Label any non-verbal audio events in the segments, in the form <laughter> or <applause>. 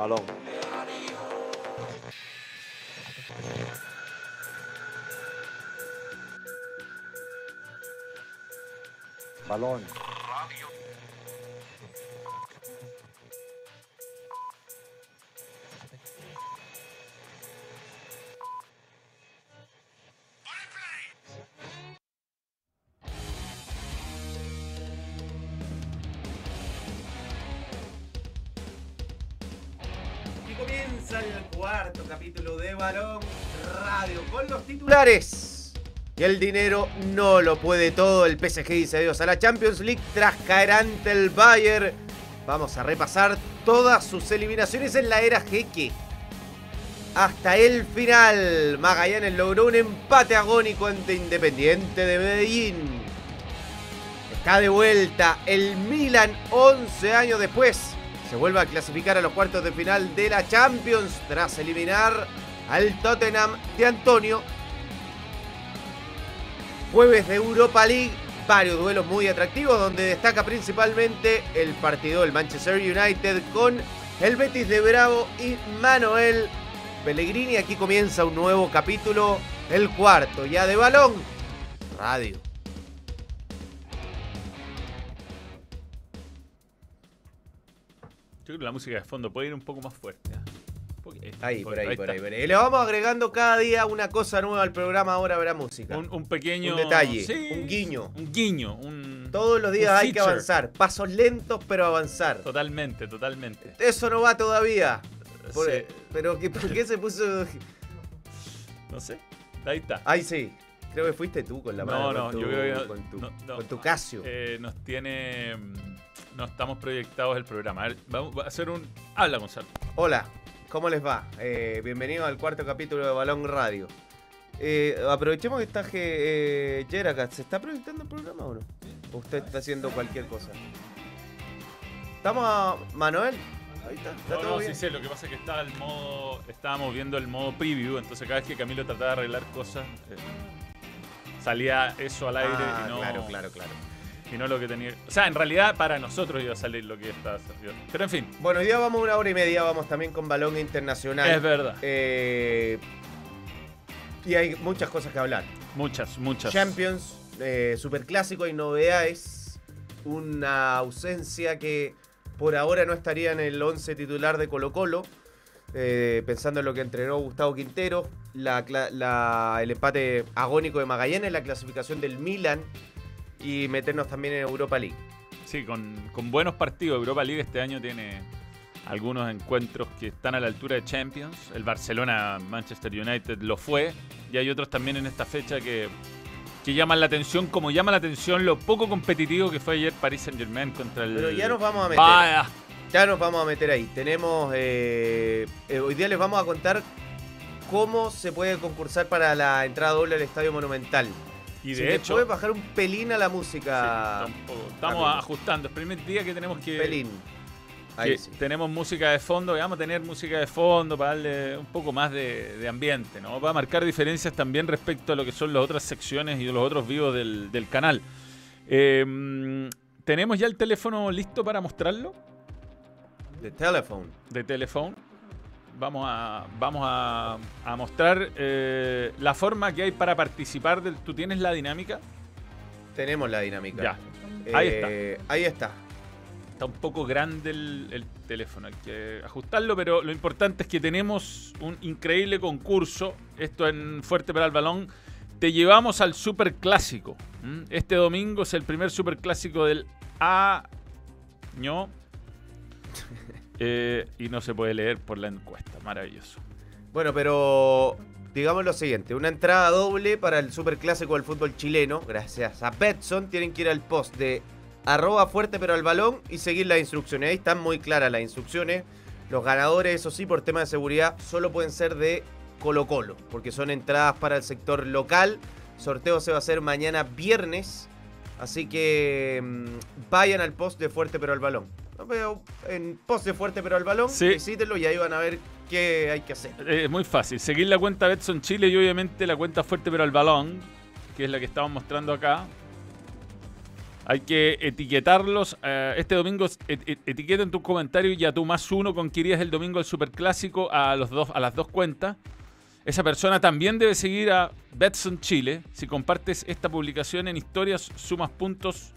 Balón. Balón. Y Y el dinero no lo puede todo. El PSG dice adiós a la Champions League tras caer ante el Bayern. Vamos a repasar todas sus eliminaciones en la era Jeque. Hasta el final, Magallanes logró un empate agónico ante Independiente de Medellín. Está de vuelta el Milan 11 años después. Se vuelve a clasificar a los cuartos de final de la Champions tras eliminar al Tottenham de Antonio. Jueves de Europa League, varios duelos muy atractivos donde destaca principalmente el partido del Manchester United con el Betis de Bravo y Manuel Pellegrini. Aquí comienza un nuevo capítulo, el cuarto ya de balón. Radio. Yo creo que la música de fondo puede ir un poco más fuerte. Poquito, Ahí, por ahí, por está. ahí, por ahí. Le vamos agregando cada día una cosa nueva al programa, ahora habrá música. Un, un pequeño. Un detalle, Sí, un guiño. Un guiño. Un... Todos los días un hay que avanzar. Pasos lentos, pero avanzar. Totalmente, totalmente. Eso no va todavía. Por- Sí, Pero ¿qué- ¿por qué se puso...? no sé. Ahí está. Ay, sí. Creo que fuiste tú con la No, mano. no, con tu, yo creo que con tu, no, no. con tu Casio. Eh, nos tiene. mm, No estamos proyectados el programa. A ver, vamos a hacer un. Habla, Gonzalo. Hola, ¿cómo les va? Eh, bienvenidos al cuarto capítulo de Balón Radio. Eh, aprovechemos que está eh, Jeracat. ¿Se está proyectando el programa o no? ¿O usted está haciendo cualquier cosa? ¿Estamos a Manuel? Ahí está, está No, todo no, bien. sí sé, lo que pasa es que estaba el modo, estábamos viendo el modo preview, entonces cada vez que Camilo trataba de arreglar cosas, eh, salía eso al aire Ah, y, no, claro, claro, claro. Y no lo que tenía. O sea, en realidad para nosotros iba a salir lo que estaba saliendo. Pero en fin, Bueno, hoy día vamos una hora y media, vamos también con Balón Internacional. es verdad. Eh, y hay muchas cosas que hablar. Muchas, muchas. Champions, eh, Superclásico, hay novedades. Una ausencia que por ahora no estaría en el 11 titular de Colo Colo. eh, pensando en lo que entrenó Gustavo Quintero, la- el empate agónico de Magallanes, la clasificación del Milan y meternos también en Europa League. Sí, con, con buenos partidos. Europa League este año tiene algunos encuentros que están a la altura de Champions. El Barcelona-Manchester United lo fue. Y hay otros también en esta fecha que, que llaman la atención, como llama la atención lo poco competitivo que fue ayer Paris Saint-Germain contra el... Pero ya nos vamos a meter. Vaya. Ya nos vamos a meter ahí. Tenemos. eh, eh, hoy día les vamos a contar cómo se puede concursar para la entrada doble al Estadio Monumental. Y de hecho... puedes bajar un pelín a la sí, música. tampoco. estamos ajustando. Es el primer día que tenemos que... pelín. Ahí que sí. tenemos música de fondo, vamos a tener música de fondo para darle un poco más de, de ambiente, ¿no? Va a marcar diferencias también respecto a lo que son las otras secciones y los otros vivos del, del canal. Eh, mm, ¿Tenemos ya el teléfono listo para mostrarlo? The Telephone. De teléfono. Vamos a, vamos a, a mostrar eh, la forma que hay para participar. Del, ¿Tú tienes la dinámica? Tenemos la dinámica. Ya. Ahí Eh, Ahí está. Está un poco grande el, el teléfono, hay que ajustarlo, pero lo importante es que tenemos un increíble concurso. Esto en Fuerte para el Balón. Te llevamos al Super Clásico. Este domingo es el primer Super Clásico del año. <laughs> Eh, y no se puede leer por la encuesta. Maravilloso. Bueno, pero digamos lo siguiente: una entrada doble para el superclásico del fútbol chileno. Gracias a Betson. Tienen que ir al post de arroba fuerte pero al balón y seguir las instrucciones. Ahí están muy claras las instrucciones. Los ganadores, eso sí, por tema de seguridad, solo pueden ser de Colo Colo, porque son entradas para el sector local. Sorteo se va a hacer mañana viernes. Así que mm, vayan al post de Fuerte pero al balón. Lo veo en post de Fuerte pero al balón. Sí. Visítenlo y ahí van a ver qué hay que hacer. Eh, Es muy fácil. Seguir la cuenta Betson Chile y obviamente la cuenta Fuerte pero al Balón, que es la que estamos mostrando acá. Hay que etiquetarlos. eh, este domingo et- et- etiqueta en tus comentarios y a tu más uno con que irías el domingo al Superclásico a, los dos, a las dos cuentas. Esa persona también debe seguir a Betson Chile. Si compartes esta publicación en historias, sumas puntos,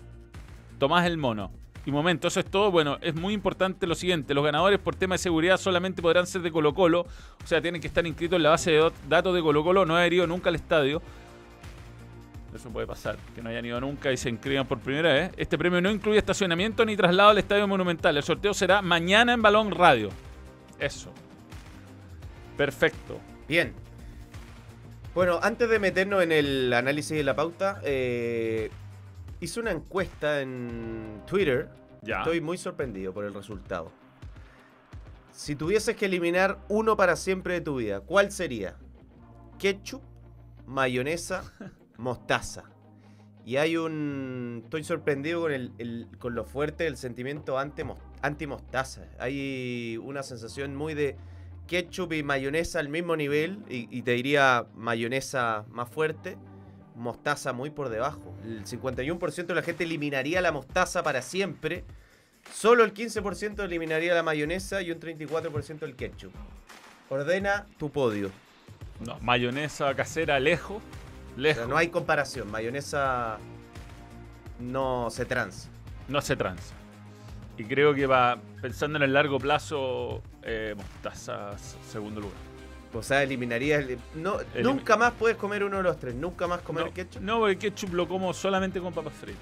tomás el mono. Y momento, eso es todo. Bueno, es muy importante lo siguiente. Los ganadores por tema de seguridad solamente podrán ser de Colo Colo. O sea, tienen que estar inscritos en la base de datos de Colo Colo. No haber ido nunca al estadio. Eso puede pasar, que no hayan ido nunca y se inscriban por primera vez. Este premio no incluye estacionamiento ni traslado al Estadio Monumental. El sorteo será mañana en Balón Radio. Eso. Perfecto. Bien. Bueno, antes de meternos en el análisis de la pauta, eh, hice una encuesta en Twitter. Ya. Estoy muy sorprendido por el resultado. Si tuvieses que eliminar uno para siempre de tu vida, ¿cuál sería? Ketchup, mayonesa, <laughs> mostaza. Y hay un... Estoy sorprendido con, el, el- con lo fuerte del sentimiento anti-mostaza. Hay una sensación muy de ketchup y mayonesa al mismo nivel. Y, y te diría mayonesa más fuerte, mostaza muy por debajo. El 51% de la gente eliminaría la mostaza para siempre. Solo el 15% eliminaría la mayonesa y un 34% el ketchup. Ordena tu podio. No, mayonesa casera lejos. O Lejos. sea, no hay comparación. Mayonesa no se transa. No se transa. Y creo que va, pensando en el largo plazo, eh, mostaza, segundo lugar. O sea, eliminarías. el- No, Elim- nunca más puedes comer uno de los tres. Nunca más comer no, ketchup. No, porque ketchup lo como solamente con papas fritas.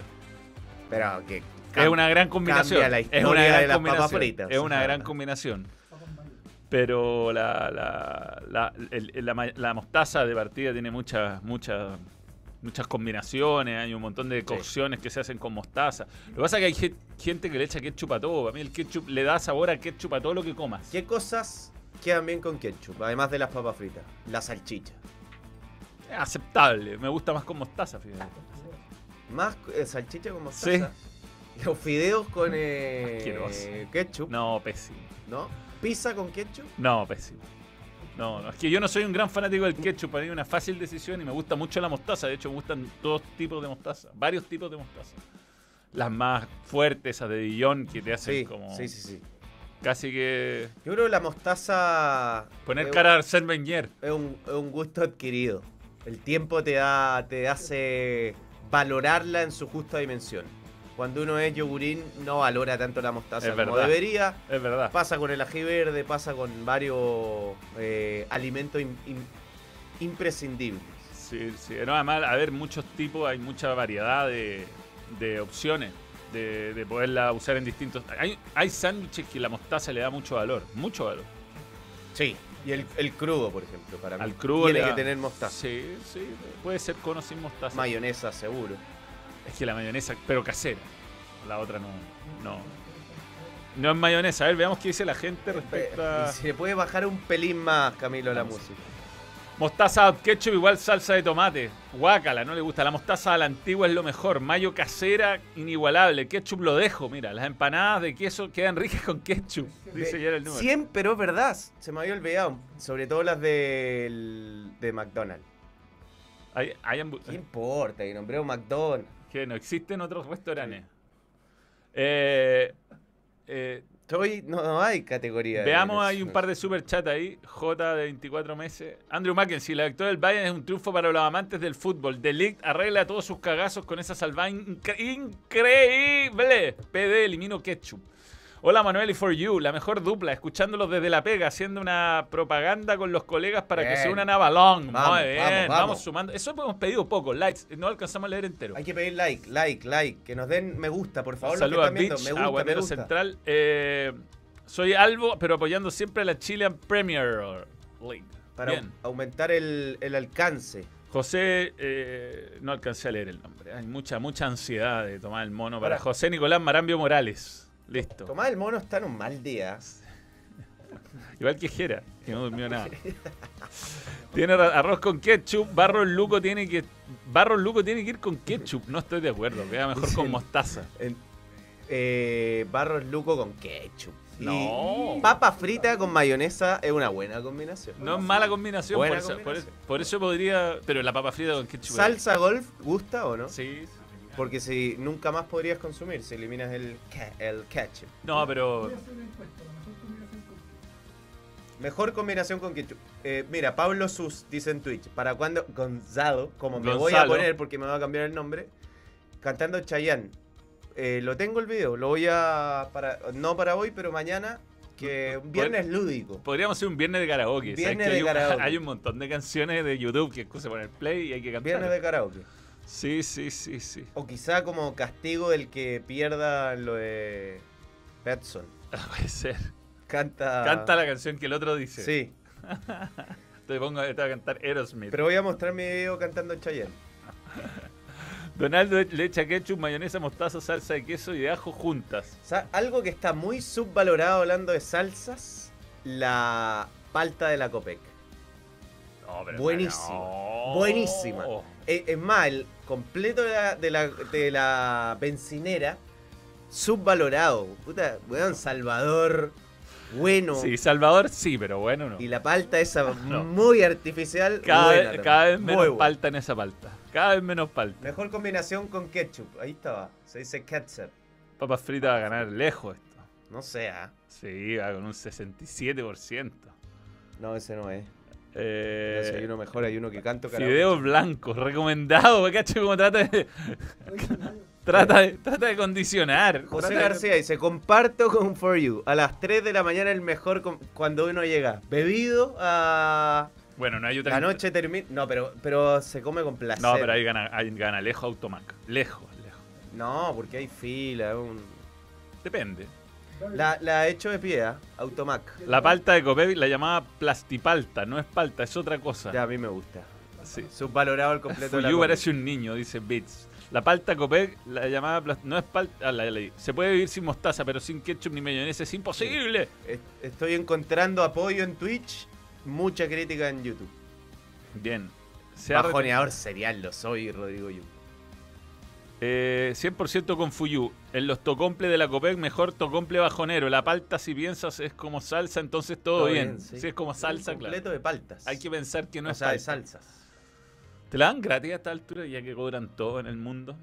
Pero que. es una gran combinación. la es una gran de las papas combinación. fritas. Es una gran combinación. Pero la, la, la, el- el- la ma- la mostaza de partida tiene muchas, muchas, muchas combinaciones. Hay un montón de cocciones que se hacen con mostaza. Lo que pasa es que hay ge- gente que le echa ketchup a todo. A mí el ketchup le da sabor a ketchup a todo lo que comas. ¿Qué cosas quedan bien con ketchup? Además de las papas fritas. La salchicha. Aceptable. Me gusta más con mostaza, fíjate. Más eh, salchicha con mostaza. <laughs> Los fideos con eh, ketchup. No. No, pésimo. Pizza con ketchup. No, pésimo. No, no, es que yo no soy un gran fanático del ketchup, para mí es una fácil decisión y me gusta mucho la mostaza. De hecho, me gustan dos tipos de mostaza, varios tipos de mostaza. Las más fuertes, esas de Dijon, que te hacen Sí, como sí, sí, sí. Casi que Yo creo que la mostaza. poner es- cara a Arsène Wenger. Es un, es un gusto adquirido. El tiempo te da, te hace valorarla en su justa dimensión. Cuando uno es yogurín, no valora tanto la mostaza Es como verdad. debería. Es verdad. Pasa con el ají verde, pasa con varios eh, alimentos im- im- imprescindibles. Sí, sí. No, además, a ver, muchos tipos, hay mucha variedad de, de opciones de, de poderla usar en distintos. Hay, hay sándwiches que la mostaza le da mucho valor, mucho valor. Sí. Y el, el crudo, por ejemplo, para mí. Al crudo Tiene le que tener mostaza. Sí, sí, puede ser con o sin mostaza. Mayonesa, seguro. Es que la mayonesa, pero casera. La otra no. No, no es mayonesa. A ver, veamos qué dice la gente respecto a. Y se puede bajar un pelín más, Camilo, la música. Mostaza ketchup igual salsa de tomate. Guácala, no le gusta. La mostaza a la antigua es lo mejor. Mayo casera, inigualable. Ketchup lo dejo. Mira, las empanadas de queso quedan ricas con ketchup. Dice ya el número. 100, pero es verdad. Se me había olvidado. Sobre todo las del, de McDonald's. Hay, ¿Qué importa? Que nombré un McDonald's. que no existen otros restaurantes. Eh, eh, Estoy, no, no hay categoría. Veamos, hay un par de super chat ahí. J de 24 meses. Andrew Mackenzie, la victoria del Bayern es un triunfo para los amantes del fútbol. De Ligt arregla todos sus cagazos con esa salvada incre- increíble. PD elimino ketchup. Hola Manuel y For You, la mejor dupla, escuchándolos desde La Pega, haciendo una propaganda con los colegas para que se unan a Balón. Vamos, Muy bien, vamos, vamos, vamos. sumando. Eso hemos pedido poco, likes, no alcanzamos a leer entero. Hay que pedir like, like, like. Que nos den me gusta, por favor. Saludos a. Beach, Me gusta, me Aguadero gusta. Central. Eh, soy Albo, pero apoyando siempre a la Chilean Premier League. Para Bien. aumentar el, el alcance. José, eh, no alcancé a leer el nombre. Hay mucha, mucha ansiedad de tomar el mono para Ahora- José Nicolás Marambio Morales. Listo. Tomás el mono está en un mal día. Igual que Jera, que no durmió nada. Tiene arroz con ketchup, Barro Luco tiene que Barro Luco tiene que ir con ketchup. No estoy de acuerdo, queda mejor con mostaza. En- eh, barros luco con ketchup. Y No. Papa frita con mayonesa es una buena combinación. No es mala combinación, Buena por, eso, por eso podría. Pero la papa frita con ketchup. ¿Salsa golf gusta o no? Sí. Porque si nunca más podrías consumir si eliminas el, ca- el ketchup. No, pero Voy a hacer una encuesta, la mejor combinación con ketchup. Eh, mira, Pablo Sus dice en Twitch, ¿para cuándo Gonzalo, como me voy a poner porque me va a cambiar el nombre, cantando Chayanne? Eh, lo tengo el video, lo voy a, para, no para hoy, pero mañana, que un viernes lúdico. podríamos hacer un viernes de karaoke. ¿sabes Viernes de hay, un, karaoke. <laughs> hay un montón de canciones de YouTube que se poner play y hay que cantar. Viernes de karaoke. Sí, sí, sí, sí. O quizá como castigo del que pierda lo de Petson. <laughs> Puede ser. Canta. Canta la canción que el otro dice. Ah. Sí, <laughs> Te pongo te voy a cantar Aerosmith. pero voy a mostrar mi video cantando Chayanne. <laughs> Donaldo le echa ketchup, mayonesa, mostaza, salsa de queso y de ajo juntas. O sea, algo que está muy subvalorado hablando de salsas, la palta de la Copec. No, pero Buenísima, no. buenísima. Eh, Es más, el completo de la, de la, de la bencinera, subvalorado. Puta, weón, Salvador, bueno. Sí, Salvador sí, pero bueno no. Y la palta esa <laughs> No. muy artificial. Cada, buena vez, también. cada vez Muy menos buena. palta en esa palta. Cada vez menos palta. Mejor combinación con ketchup. Ahí estaba. Se dice ketchup. Papas fritas va a ganar lejos esto. No sea. Sí, va con un 67%. No, ese no es. Eh, hay uno mejor, hay uno que canto karaoke. Fideos blancos, recomendado. ¿Cacho cómo trata de, <laughs> trata de, trata de condicionar? José Trata de- García dice, comparto con For You. A las 3 de la mañana el mejor com- cuando uno llega. Bebido a... Bueno, no hay otra. La noche termina... No, pero, pero se come con placer. No, pero ahí gana, ahí gana lejos Automac. Lejos, lejos. No, porque hay fila. un- Depende. La, la hecho de pie, ¿ah? Automac. La palta de Copec la llamaba plastipalta, no es palta, es otra cosa. Ya, a mí me gusta. Sí. Subvalorado el completo la Fuyu parece un niño, dice Bits. La palta Copec la llamaba plas- no es palta, ah, la leí. Se puede vivir sin mostaza, pero sin ketchup ni mayonesa es imposible. Est- Estoy encontrando apoyo en Twitch, mucha crítica en YouTube. Bien. Se ha Bajoneador serial lo soy, Rodrigo Yu. Eh, 100% con Fuyu. En los tocomple de la Copec, mejor tocomple bajonero. La palta, si piensas, es como salsa, entonces todo, Todo bien. bien, sí. Si es como salsa, completo claro. de paltas. Hay que pensar que no o es sea, de salsas. ¿Te la dan gratis a esta altura ya que cobran todo en el mundo?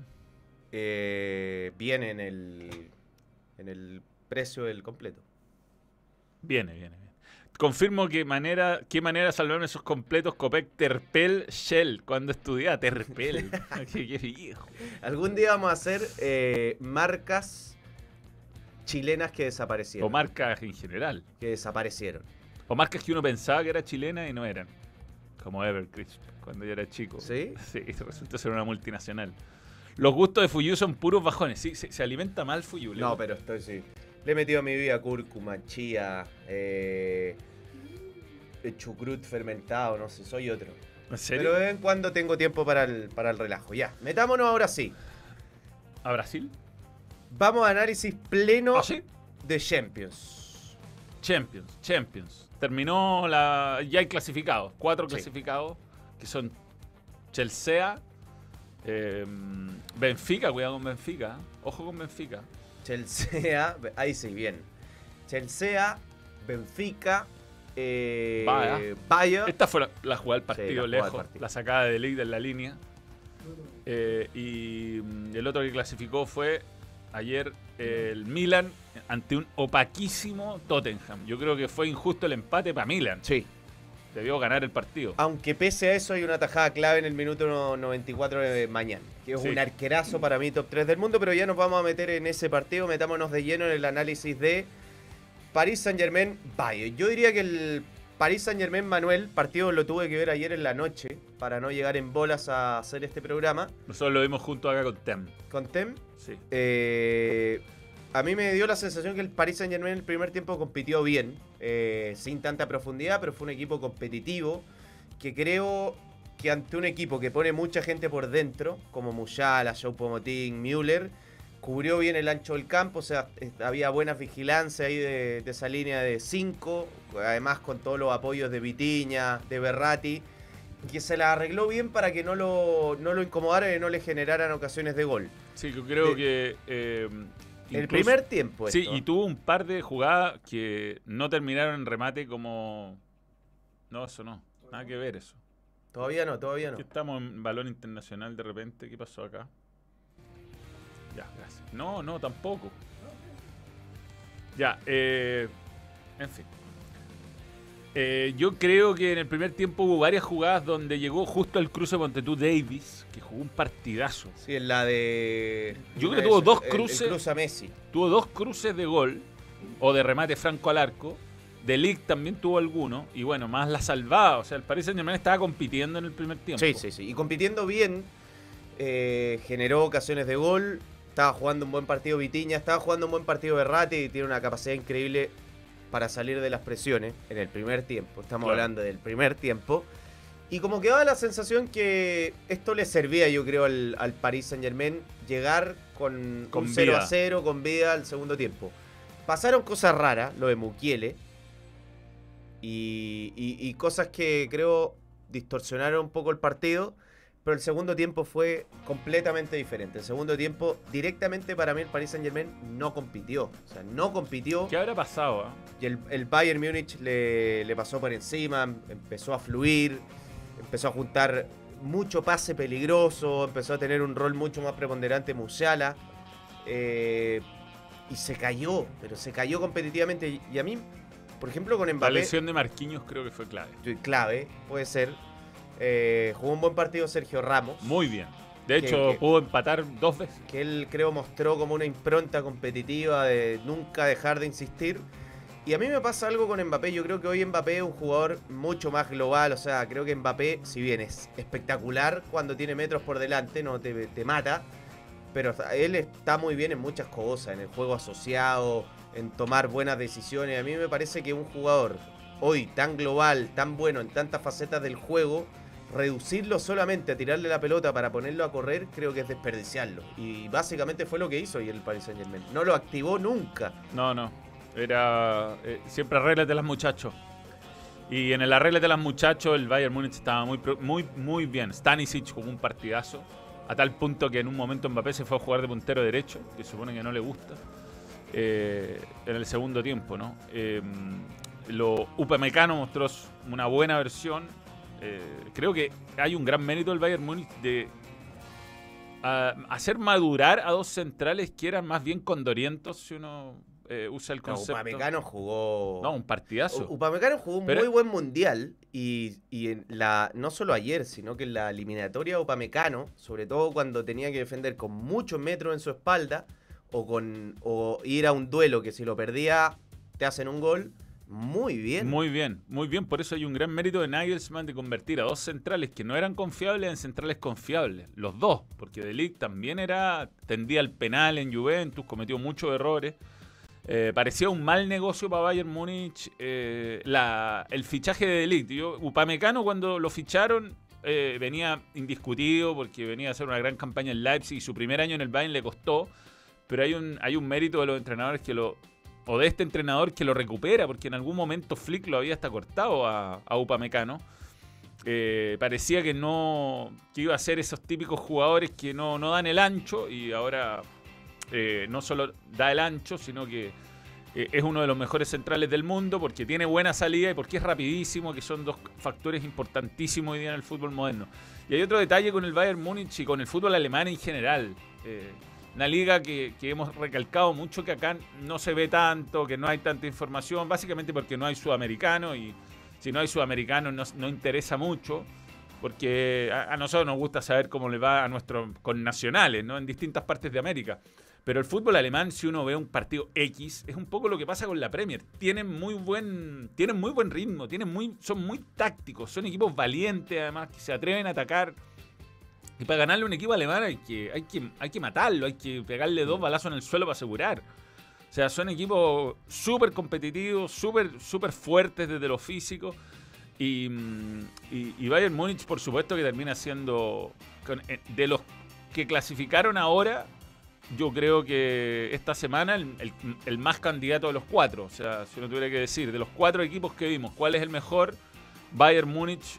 Eh, viene en el, en el precio del completo. Viene, viene, viene. Confirmo que manera, qué manera salvaron esos completos Copec Terpel Shell cuando estudiaba Terpel. <laughs> qué, qué viejo. Algún día vamos a hacer eh, marcas chilenas que desaparecieron. O marcas en general. Que desaparecieron. O marcas que uno pensaba que era chilena y no eran. Como Evercrisp, cuando yo era chico. ¿Sí? Sí, resultó ser una multinacional. Los gustos de Fuyu son puros bajones. Sí, se, se alimenta mal Fuyu. No, pero estoy sí. Le he metido a mi vida cúrcuma, chía, eh, chucrut fermentado, no sé, soy otro. ¿En serio? Pero de vez en cuando tengo tiempo para el, para el relajo. Ya, metámonos ahora sí. ¿A Brasil? Vamos a análisis pleno ¿Ah, sí? de Champions. Champions, Champions. Terminó la. Ya hay clasificados. Cuatro Sí. clasificados. Que son Chelsea. eh, Benfica, cuidado con Benfica. Ojo con Benfica. Chelsea, <laughs> ahí sí, bien. Chelsea, Benfica, eh. Bayern. Esta fue la, la jugada del partido la lejos. partido. La sacada de Leida en la línea. Eh, y mm, el otro que clasificó fue ayer eh, el Milan ante un opaquísimo Tottenham. Yo creo que fue injusto el empate para Milan. Sí. Debió ganar el partido. Aunque pese a eso hay una tajada clave en el minuto no- 94 de mañana, que es Sí. un arquerazo para mí top 3 del mundo, pero ya nos vamos a meter en ese partido, metámonos de lleno en el análisis de París Saint Germain Bayern. Yo diría que el París Saint Germain Manuel, partido lo tuve que ver ayer en la noche para no llegar en bolas a hacer este programa Nosotros lo vimos junto acá con Tem. con Tem. Sí. Eh, a mí me dio la sensación que el Paris Saint Germain en el primer tiempo compitió bien, eh, sin tanta profundidad, pero fue un equipo competitivo que creo que ante un equipo que pone mucha gente por dentro, como Muyala, Choupo-Moting, Müller, cubrió bien el ancho del campo, o sea, había buena vigilancia ahí de, de esa línea de 5, además con todos los apoyos de Vitiña, de Berratti, que se la arregló bien para que no lo, no lo incomodaran y no le generaran ocasiones de gol. Sí, yo creo De- que. eh, El primer tiempo, Sí, esto. y tuvo un par de jugadas que no terminaron en remate como. No, eso no. Nada que ver eso. Todavía no, todavía no. Aquí estamos en balón internacional de repente. ¿Qué pasó acá? Ya, gracias. No, no, tampoco. Ya, eh, en fin. Eh, yo creo que en el primer tiempo hubo varias jugadas donde llegó justo al cruce Montetú Davis, que jugó un partidazo. Sí, en la de. Yo creo que tuvo dos cruces. El cruce a Messi. Tuvo dos cruces de gol o de remate franco al arco. De Ligt también tuvo alguno. Y bueno, más la salvada. O sea, el Paris Saint Germain estaba compitiendo en el primer tiempo. Sí, sí, sí. Y compitiendo bien, eh, generó ocasiones de gol. Estaba jugando un buen partido Vitiña, estaba jugando un buen partido Berrati y tiene una capacidad increíble para salir de las presiones en el primer tiempo. Estamos Claro. hablando del primer tiempo. Y como que daba la sensación que esto le servía, yo creo, al, al Paris Saint Germain llegar con, Con un 0 vida. a 0, con vida al segundo tiempo. Pasaron cosas raras, lo de Mukiele. Y, y- y cosas que creo distorsionaron un poco el partido. Pero el segundo tiempo fue completamente diferente. El segundo tiempo, directamente para mí, el Paris Saint Germain no compitió. O sea, no compitió. ¿Qué habrá pasado? ah? Y el, el Bayern Múnich le, le pasó por encima, empezó a fluir, empezó a juntar mucho pase peligroso, empezó a tener un rol mucho más preponderante Musiala. eh, y se cayó, pero se cayó competitivamente. Y- a mí, por ejemplo, con La Mbappé, lesión de Marquinhos creo que fue clave. clave, puede ser. Eh, jugó un buen partido Sergio Ramos. Muy bien. De Que- hecho, que- pudo empatar dos veces. que él creo mostró como una impronta competitiva de nunca dejar de insistir. Y a mí me pasa algo con Mbappé, yo creo que hoy Mbappé es un jugador mucho más global, o sea, creo que Mbappé, si bien es espectacular cuando tiene metros por delante, no te, te mata, pero él está muy bien en muchas cosas, en el juego asociado, en tomar buenas decisiones. A mí me parece que un jugador hoy tan global, tan bueno en tantas facetas del juego, reducirlo solamente a tirarle la pelota para ponerlo a correr, creo que es desperdiciarlo. Y básicamente fue lo que hizo y el Paris Saint Germain. No lo activó nunca. No, no. Era. eh, siempre las muchachos. Y en el arréglate las muchachos, el Bayern Múnich estaba muy, muy, muy bien. Stanisic jugó un partidazo. A tal punto que en un momento Mbappé se fue a jugar de puntero derecho, que supone que no le gusta. eh, en el segundo tiempo, ¿no? Eh, lo Upamecano mostró una buena versión. Eh, creo que hay un gran mérito del Bayern Múnich de hacer madurar a dos centrales que eran más bien condorientos, si uno eh, usa el No, concepto. Upamecano jugó... No, un partidazo. U- Upamecano jugó un Pero- muy buen mundial y, y en la, no solo ayer, sino que en la eliminatoria Upamecano, sobre todo cuando tenía que defender con muchos metros en su espalda o, con, o ir a un duelo que si lo perdía te hacen un gol, muy bien. Muy bien, muy bien. Por eso hay un gran mérito de Nagelsmann de convertir a dos centrales que no eran confiables en centrales confiables. Los dos, porque De Ligt también era tendía al penal en Juventus, cometió muchos errores. Eh, parecía un mal negocio para Bayern Múnich eh, la- el fichaje de De Ligt. Yo, Upamecano cuando lo ficharon eh, venía indiscutido porque venía a hacer una gran campaña en Leipzig y su primer año en el Bayern le costó. Pero hay un, hay un mérito de los entrenadores que lo, o de este entrenador que lo recupera, porque en algún momento Flick lo había hasta cortado a, a Upamecano. Eh, parecía que no iba a ser esos típicos jugadores que no, no dan el ancho y ahora eh, no solo da el ancho, sino que eh, es uno de los mejores centrales del mundo porque tiene buena salida y porque es rapidísimo, que son dos factores importantísimos hoy día en el fútbol moderno. Y hay otro detalle con el Bayern Múnich y con el fútbol alemán en general. Una liga que, hemos recalcado mucho que acá no se ve tanto, que no hay tanta información, básicamente porque no hay sudamericano y si no hay sudamericano no, no interesa mucho, porque a, a nosotros nos gusta saber cómo le va a nuestros connacionales ¿no? en distintas partes de América. Pero el fútbol alemán, si uno ve un partido X, es un poco lo que pasa con la Premier. Tienen muy buen, tienen muy buen ritmo, tienen muy, son muy tácticos, son equipos valientes además, que se atreven a atacar. Y para ganarle a un equipo alemán hay que, hay que, hay que matarlo, hay que pegarle dos balazos en el suelo para asegurar. O sea, son equipos súper competitivos, súper súper fuertes desde lo físico. Y, mm, y, y Bayern Múnich, por supuesto, que termina siendo. con- eh, de los que clasificaron ahora, yo creo que esta semana el, el- el más candidato de los cuatro. O sea, si uno tuviera que decir, de los cuatro equipos que vimos, ¿cuál es el mejor? Bayern Múnich.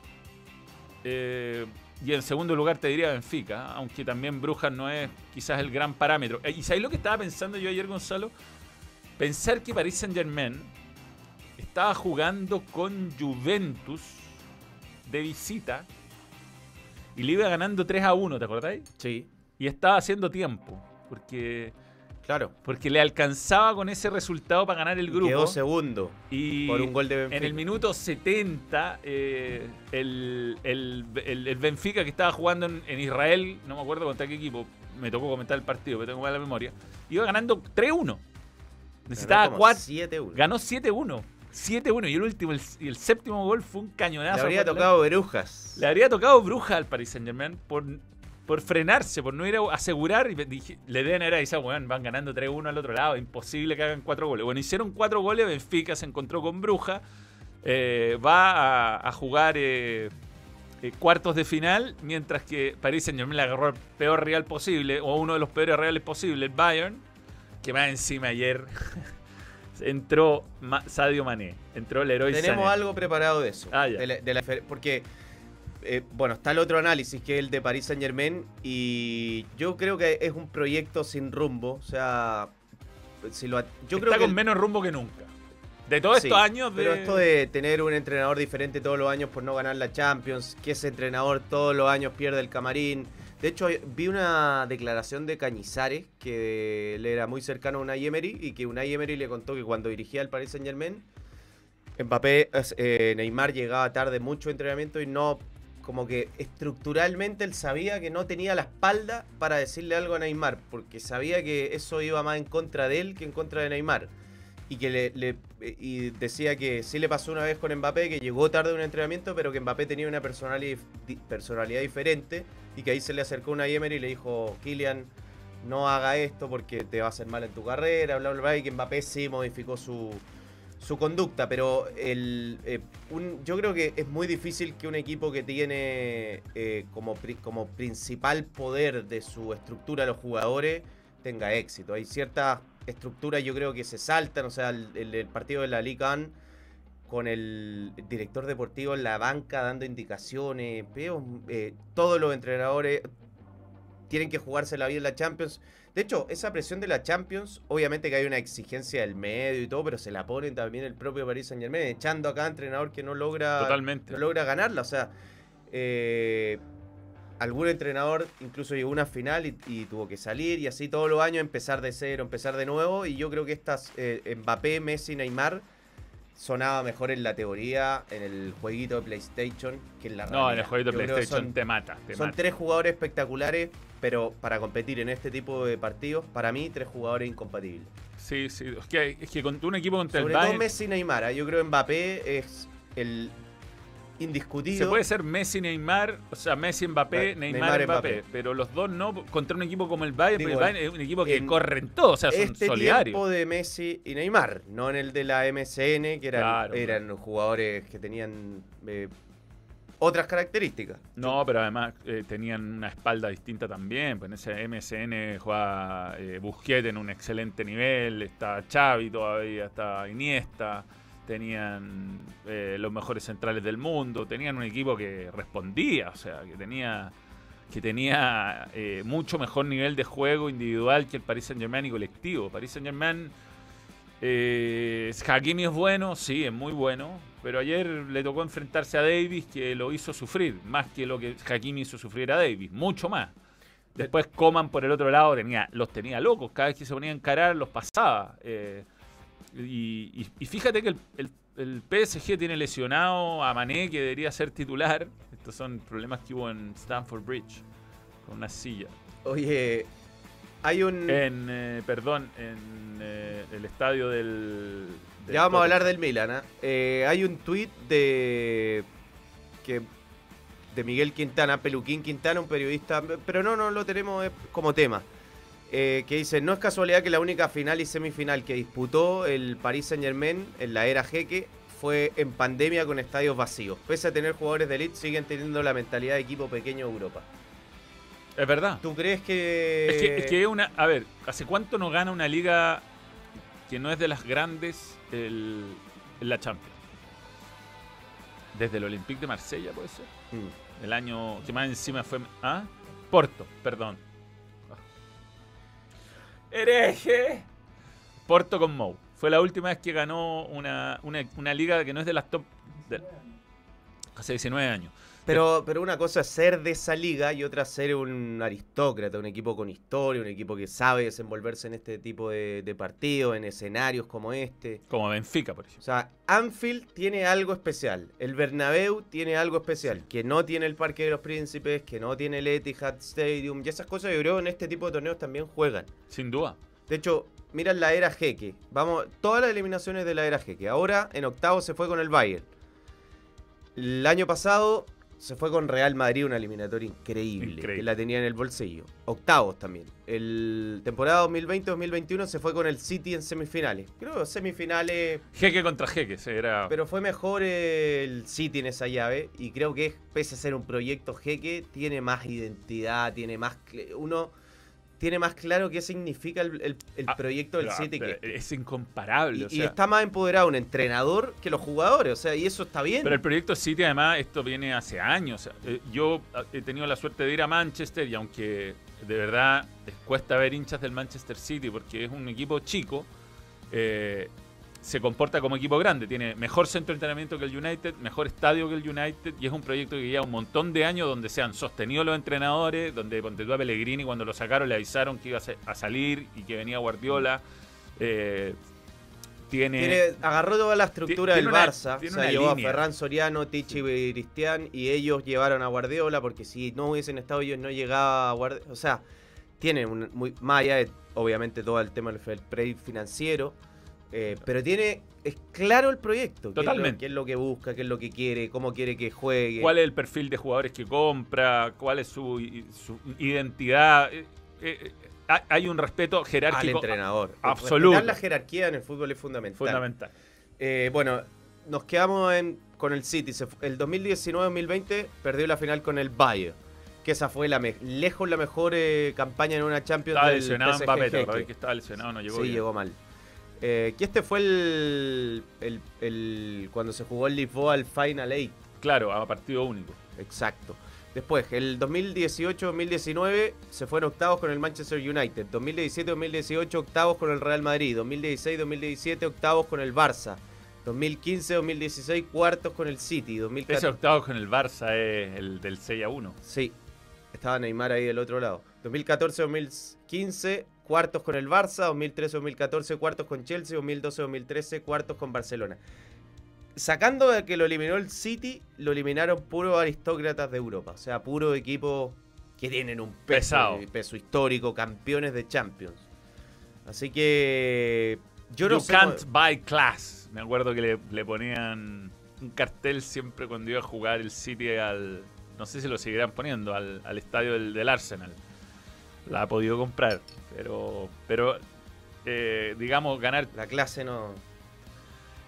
eh, y en segundo lugar te diría Benfica, aunque también Brujas no es quizás el gran parámetro. Eh, ¿Y sabéis lo que estaba pensando yo ayer, Gonzalo? Pensar que Paris Saint Germain estaba jugando con Juventus de visita y le iba ganando 3 a 1, ¿te acordáis? Sí. Y estaba haciendo tiempo. porque, Claro. porque le alcanzaba con ese resultado para ganar el grupo. Quedó segundo y por un gol de Benfica. en el minuto 70, eh, el, el- el- el Benfica que estaba jugando en, en Israel, no me acuerdo contra qué equipo, me tocó comentar el partido, pero tengo mala memoria, iba ganando 3-1. Necesitaba Ganó como 4. 7-1. Ganó 7-1. 7-1 y el último, el, y el séptimo gol fue un Le cañonazo. habría por tocado Berujas. le habría tocado bruja al Paris Saint Germain por, por frenarse, por no ir a asegurar. Y dije- le deben haber avisado, weón, van ganando 3-1 al otro lado, imposible que hagan 4 goles. Bueno, hicieron 4 goles, Benfica se encontró con bruja, eh, va a, a jugar eh, eh, cuartos de final, mientras que Paris Saint Germain le agarró el peor rival posible, o uno de los peores reales posibles, el Bayern, que más encima ayer <laughs> entró Ma- Sadio Mané, entró el héroe Tenemos algo preparado de eso. Ah, ya. de la- de la fer- porque, eh, bueno, está el otro análisis que es el de Paris Saint Germain. Y yo creo que es un proyecto sin rumbo. O sea, si lo, yo Está creo que. con menos rumbo que nunca. De todos Sí, estos años de... Pero esto de tener un entrenador diferente todos los años por no ganar la Champions, que ese entrenador todos los años pierde el camarín. De hecho, vi una declaración de Cañizares, que le era muy cercano a Unai Emery, y que Unai Emery le contó que cuando dirigía al Paris Saint Germain, Mbappé, eh, Neymar llegaba tarde mucho entrenamiento y no, como que estructuralmente él sabía que no tenía la espalda para decirle algo a Neymar, porque sabía que eso iba más en contra de él que en contra de Neymar. Y que le, y decía que sí le pasó una vez con Mbappé, que llegó tarde a un entrenamiento, pero que Mbappé tenía una personalidad, personalidad diferente y que ahí se le acercó una Emery y le dijo, Kylian, no haga esto porque te va a hacer mal en tu carrera, bla, bla, bla, y que Mbappé sí modificó su, su conducta, pero el, eh, un- yo creo que es muy difícil que un equipo que tiene eh, como, como principal poder de su estructura los jugadores tenga éxito. Hay ciertas estructuras yo creo que se saltan, o sea, el, el- partido de la Liga AN con el director deportivo en la banca dando indicaciones, veo, eh, todos los entrenadores tienen que jugarse la vida en la Champions. De hecho, esa presión de la Champions, obviamente que hay una exigencia del medio y todo, pero se la ponen también el propio Paris Saint Germain, echando a cada entrenador que no logra, Totalmente. no logra ganarla. O sea, eh, algún entrenador incluso llegó a una final y, y tuvo que salir y así todos los años empezar de cero, empezar de nuevo. Y yo creo que estas eh, Mbappé, Messi, Neymar sonaba mejor en la teoría, en el jueguito de PlayStation, que en la No, en el realidad. jueguito de PlayStation son- te mata. Te son mata. tres jugadores espectaculares, pero para competir en este tipo de partidos, para mí, tres jugadores incompatibles. Sí, sí. Es que, es que con un equipo contra Sobre el todo Bayern Messi y Neymar. ¿eh? Yo creo que Mbappé es el indiscutido. se puede ser Messi, Neymar, o sea, Messi, Mbappé, Neymar, Neymar, Mbappé, Mbappé. pero los dos no contra un equipo como el Bayern, Digo, el Bayern es un equipo que en corre en todo, o sea, son este solidarios. tiempo de Messi y Neymar, no en el de la MSN, que eran, Claro, eran jugadores que tenían eh, otras características. No, pero además eh, tenían una espalda distinta también. Pues en ese MSN jugaba eh, Busquets en un excelente nivel, está Xavi todavía, está Iniesta, tenían eh, los mejores centrales del mundo, tenían un equipo que respondía, o sea, que tenía que tenía eh, mucho mejor nivel de juego individual que el Paris Saint Germain y colectivo. Paris Saint Germain, eh, Hakimi es bueno, sí, es muy bueno, pero ayer le tocó enfrentarse a Davis que lo hizo sufrir, más que lo que Hakimi hizo sufrir a Davis, mucho más. Después Coman por el otro lado tenía, los tenía locos, cada vez que se ponía a encarar los pasaba. eh, y, y- y fíjate que el, el- el PSG tiene lesionado a Mané, que debería ser titular. Estos son problemas que hubo en Stamford Bridge, con una silla. Oye, hay un... En, eh, perdón, en eh, el estadio del... Ya vamos a hablar del Milan. ¿ah? Eh, hay un tuit de que de Miguel Quintana, Peluquín Quintana, un periodista, pero no, no lo tenemos eh, como tema. eh, que dice, no es casualidad que la única final y semifinal que disputó el Paris Saint Germain en la era Jeque fue en pandemia con estadios vacíos. Pese a tener jugadores de elite, siguen teniendo la mentalidad de equipo pequeño de Europa. Es verdad. ¿Tú crees que...? Es que, es que es una. A ver, ¿hace cuánto no gana una liga que no es de las grandes el, en la Champions? Desde el Olympique de Marsella, puede ser. Mm. El año que más encima fue. ¿Ah? Porto, perdón. ¡Hereje! Porto con Mou. Fue la última vez que ganó una, una, una liga que no es de las top. de- Hace 19 años. Pero, pero una cosa es ser de esa liga y otra ser un aristócrata, un equipo con historia, un equipo que sabe desenvolverse en este tipo de, de partidos, en escenarios como este. Como Benfica, por O ejemplo. sea, Anfield tiene algo especial. El Bernabéu tiene algo especial. Que no tiene el Parque de los Príncipes, que no tiene el Etihad Stadium. Y esas cosas yo creo en este tipo de torneos también juegan. Sin duda. De hecho, mira la era Jeque. Vamos, todas las eliminaciones de la era Jeque. Ahora en octavo se fue con el Bayern. El año pasado se fue con Real Madrid, una eliminatoria increíble, Increíble. que la tenía en el bolsillo. Octavos también. El temporada 2020-2021 se fue con el City en semifinales. Creo que semifinales, Jeque contra jeque. Era... pero fue mejor el City en esa llave y creo que pese a ser un proyecto Jeque, tiene más identidad, tiene más uno tiene más claro qué significa el, el- el Ah, proyecto del City pero que es incomparable. y, o y sea, está más empoderado un entrenador que los jugadores, o sea, y eso está bien. Pero el proyecto City, además, esto viene hace años. O sea, eh, Yo ah, he tenido la suerte de ir a Manchester y aunque de verdad les cuesta ver hinchas del Manchester City porque es un equipo chico, eh, se comporta como equipo grande. Tiene mejor centro de entrenamiento que el United, mejor estadio que el United y es un proyecto que lleva un montón de años donde se han sostenido los entrenadores, donde ponte tú a Pellegrini cuando lo sacaron le avisaron que iba a, sa- a salir y que venía Guardiola. Eh, tiene, Tiene- agarró toda la estructura del una- Barça, o sea, llevó línea. a Ferran Soriano, Tichi y Cristian y ellos llevaron a Guardiola porque si no hubiesen estado ellos no llegaba a Guardiola, o sea, tiene un muy más allá de obviamente todo el tema del play financiero, eh, pero tiene es claro el proyecto, qué es lo- Totalmente. qué es lo que busca, qué es lo que quiere, cómo quiere que juegue. cuál es el perfil de jugadores que compra, cuál es su, su identidad. Eh, eh, eh, hay un respeto al jerárquico entrenador. absoluto. Respetar la jerarquía en el fútbol es fundamental. fundamental. Eh, bueno, nos quedamos en- con el City. El 2019-2020 perdió la final con el Bayern. Que esa fue la lejos la mejor eh, campaña en una Champions Estaba del lesionado PSG Mbappé, ¿te Jeque. acordás que estaba lesionado? No llegó sí, bien. llegó mal. Eh, que este fue el, el- el- cuando se jugó el Lisboa al Final Eight. Claro, a partido único. Exacto. Después, el 2018-2019 se fue en octavos con el Manchester United. 2017-2018 octavos con el Real Madrid. 2016-2017 octavos con el Barça. 2015-2016 cuartos con el City. 2014 Ese octavo con el Barça es el del 6 a 1. Sí, estaba Neymar ahí del otro lado. 2014-2015 cuartos con el Barça. 2013-2014 cuartos con Chelsea. 2012-2013 cuartos con Barcelona. Sacando de que lo eliminó el City, lo eliminaron puros aristócratas de Europa. O sea, puro equipo que tienen un peso, Pesado. peso histórico, campeones de Champions. Así que yo you no sé can't cómo- buy class. Me acuerdo que le, le ponían un cartel siempre cuando iba a jugar el City al. No sé si lo seguirán poniendo, al, al estadio del, del Arsenal. La ha podido comprar, pero. Pero. eh, digamos, ganar. la clase no.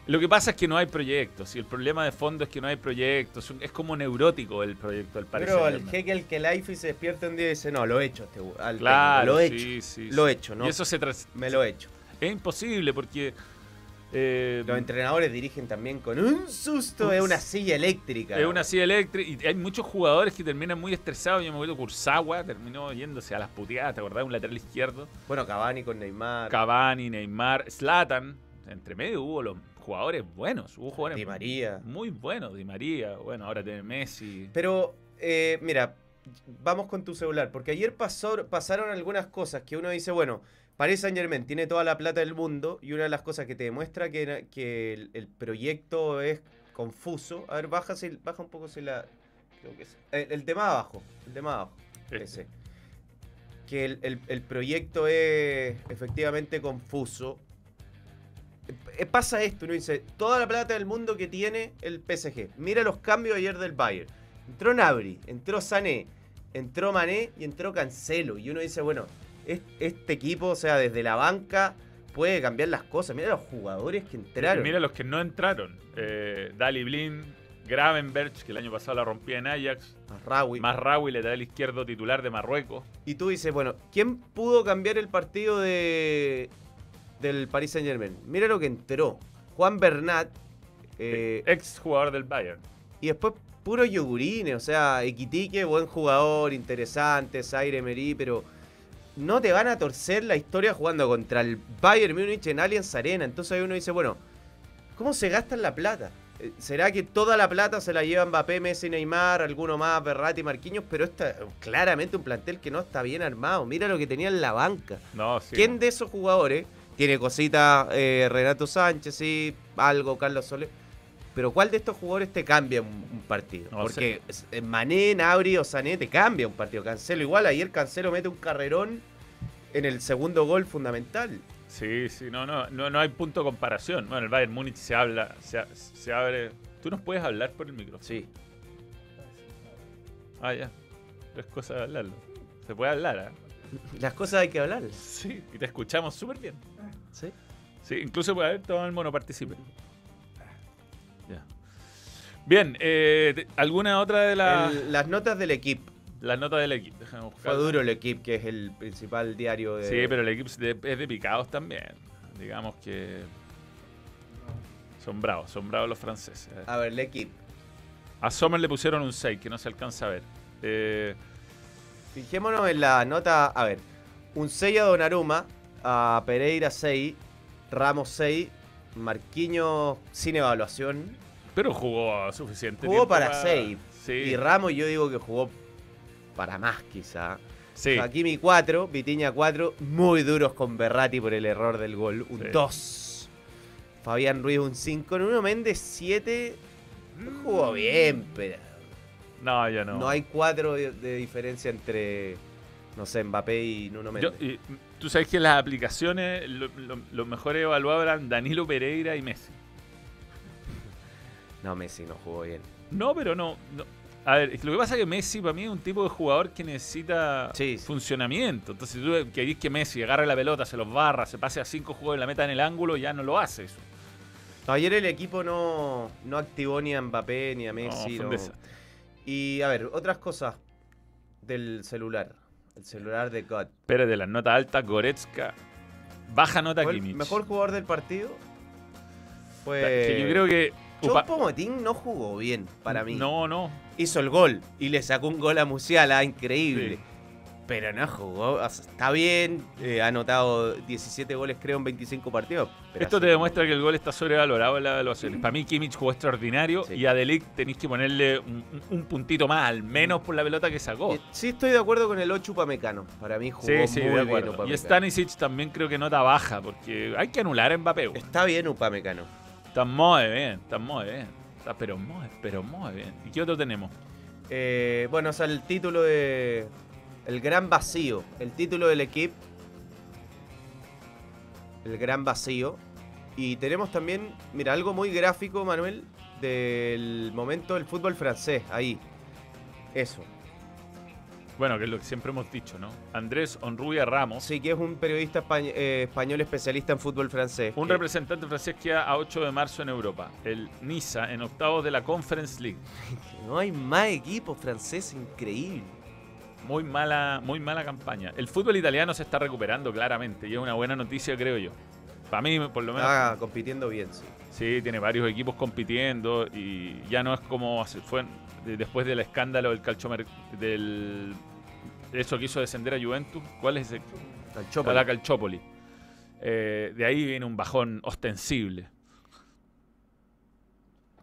Lo que pasa es que no hay proyectos. Y el problema de fondo es que no hay proyectos. Es como neurótico el proyecto del Paris Pero el jeque el que Life se despierta un día y dice, no, lo he hecho este al Claro, técnico, lo he sí, hecho. sí, Lo sí. he hecho, ¿no? Y eso se Me lo he hecho. es imposible porque. Eh, Los entrenadores dirigen también con un susto, es una silla eléctrica. Es una silla eléctrica y hay muchos jugadores que terminan muy estresados. Yo me acuerdo Kurzawa terminó yéndose a las puteadas, ¿te acordás? Un lateral izquierdo. Bueno, Cavani con Neymar, Cavani, Neymar, Zlatan. Entre medio hubo los jugadores buenos. Hubo jugadores Di María. muy buenos. Di María, bueno, ahora tiene Messi. Pero, eh, mira, vamos con tu celular, porque ayer pasó, pasaron algunas cosas que uno dice, bueno, Paris Saint Germain tiene toda la plata del mundo y una de las cosas que te demuestra que, que el, el proyecto es confuso. A ver, baja, si- baja un poco si la... Creo que es, el, el tema de abajo, el tema de abajo. Este. ese. Que el, el- el proyecto es efectivamente confuso. Eh, Pasa esto, uno dice, toda la plata del mundo que tiene el PSG. Mira los cambios ayer del Bayern. Entró Nabri, entró Sané, entró Mané y entró Cancelo. Y uno dice, bueno, este equipo, o sea, desde la banca puede cambiar las cosas. Mira los jugadores que entraron. Mira los que no entraron. Eh, Dali Blin, Gravenberch, que el año pasado la rompía en Ajax. Mazraoui. Masraoui, lateral izquierdo titular de Marruecos. Y tú dices, bueno, ¿quién pudo cambiar el partido de del Paris Saint Germain? Mira lo que entró. Juan Bernat. eh, ex jugador del Bayern. y después puro yogurines. O sea, Equitique, buen jugador, interesante, Zaire Emery, pero no te van a torcer la historia jugando contra el Bayern Múnich en Allianz Arena. Entonces ahí uno dice, bueno, ¿cómo se gastan la plata? Eh, ¿Será que toda la plata se la lleva Mbappé, Messi, Neymar, alguno más, Berratti, Marquinhos? Pero esta claramente un plantel que no está bien armado. Mira lo que tenía en la banca. No, sí. ¿Quién de esos jugadores tiene cositas eh, Renato Sánchez, sí, algo, Carlos Soler? Pero ¿cuál de estos jugadores te cambia un, partido? No Porque eh, Mané, Nabri o Sané te cambia un partido. Cancelo igual, ayer Cancelo mete un carrerón en el segundo gol fundamental. Sí, sí, no, no, no, no hay punto de comparación. Bueno, el Bayern Múnich se habla, se, se abre. ¿Tú nos puedes hablar por el micrófono? Sí. Ah, ya. Es cosa de hablarlo. Se puede hablar, ¿ah? Las cosas hay que hablar. Sí, y te escuchamos súper bien. Sí. Sí, incluso puede haber todo el mono participe. Ya. Bien, eh, ¿alguna otra de las las notas del equipo. Las notas del equipo? Déjame Fue duro el equipo, que es el principal diario de. Sí, pero el equipo es de, es de picados también. Digamos que son bravos, son bravos los franceses. A ver, el equipo. A Sommer le pusieron un 6, que no se alcanza a ver. Eh, Fijémonos en la nota. A ver, un 6 a Donnarumma, a Pereira 6, Ramos 6, Marquinhos sin evaluación. pero jugó suficiente. Jugó tiempo para 6. Sí, Y Ramos yo digo que jugó para más quizá. sí. Hakimi 4, Vitiña 4, muy duros con Berratti por el error del gol, un Sí. 2. Fabián Ruiz un 5, Nuno Méndez 7. Jugó bien, pero No, yo no. no, hay 4 de, de diferencia entre, no sé, Mbappé y Nuno Yo- Méndez. y, Tú sabes que las aplicaciones, lo- lo- los mejores evaluados eran Danilo Pereira y Messi. No, Messi no jugó bien. No, pero no. no. A ver, lo que pasa es que Messi para mí es un tipo de jugador que necesita Sí, sí. funcionamiento. Entonces, si tú querés que Messi agarre la pelota, se los barra, se pase a cinco juegos y la meta en el ángulo, ya no lo hace eso. Ayer el equipo no, no activó ni a Mbappé ni a Messi. no. Y a ver, otras cosas del celular. El celular de God. Pero de las notas altas, Goretzka, baja nota ¿Fue el Kimmich. mejor jugador del partido? Fue. Que yo creo que. Upa- Choupo-Moting no jugó bien para mí. No, no. Hizo el gol y le sacó un gol a Musiala, increíble. Sí. Pero no jugó. o sea, está bien, eh, ha anotado 17 goles, creo, en 25 partidos. pero Esto te demuestra que el gol está sobrevalorado en la evaluación. Para mí, Kimmich jugó extraordinario Sí. y a Delic tenéis que ponerle un, un- un puntito más, al menos por la pelota que sacó. Eh, Sí, estoy de acuerdo con el 8 Upamecano. Para mí jugó Sí, sí, muy de bien acuerdo. Upamecano. Y Stanisic también creo que nota baja, porque hay que anular a Mbappé. Está bien Upamecano. Está muy bien, está muy bien. Está pero muy, pero bien. ¿Y qué otro tenemos? Eh, bueno, o sea, el título de. El gran vacío. El título del equipo. El gran vacío. Y tenemos también, mira, algo muy gráfico, Manuel, del momento del fútbol francés. Ahí. Eso. Bueno, que es lo que siempre hemos dicho, ¿no? Andrés Onrubia Ramos, Sí, que es un periodista españ- eh, español especialista en fútbol francés. un que- representante francés queda a 8 de marzo en Europa. El Niza en octavos de la Conference League. <laughs> No hay más equipos franceses, increíble. Muy mala, muy mala campaña. El fútbol italiano se está recuperando claramente y es una buena noticia, creo yo. Para mí, por lo menos. Está compitiendo bien, sí. Sí, tiene varios equipos compitiendo y ya no es como fue de- después del escándalo del calchomer del eso que hizo descender a Juventus. ¿Cuál es el? Calciopoli. A la Calciopoli. Eh, de ahí viene un bajón ostensible.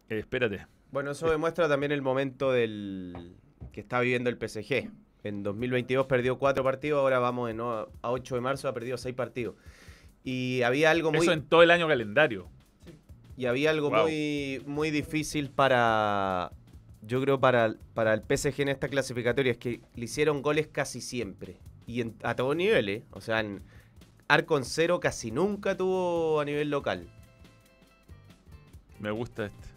Eh, espérate. Bueno, eso demuestra también el momento del que está viviendo el PSG. En 2022 perdió cuatro partidos, ahora vamos de a 8 de marzo, ha perdido seis partidos. Y había algo muy, Eso en todo el año calendario. y había algo Wow. muy, muy difícil para, yo creo, para, para el PSG en esta clasificatoria, es que le hicieron goles casi siempre. Y en- a todo nivel, ¿eh? O sea, en arco en cero casi nunca tuvo a nivel local. Me gusta este.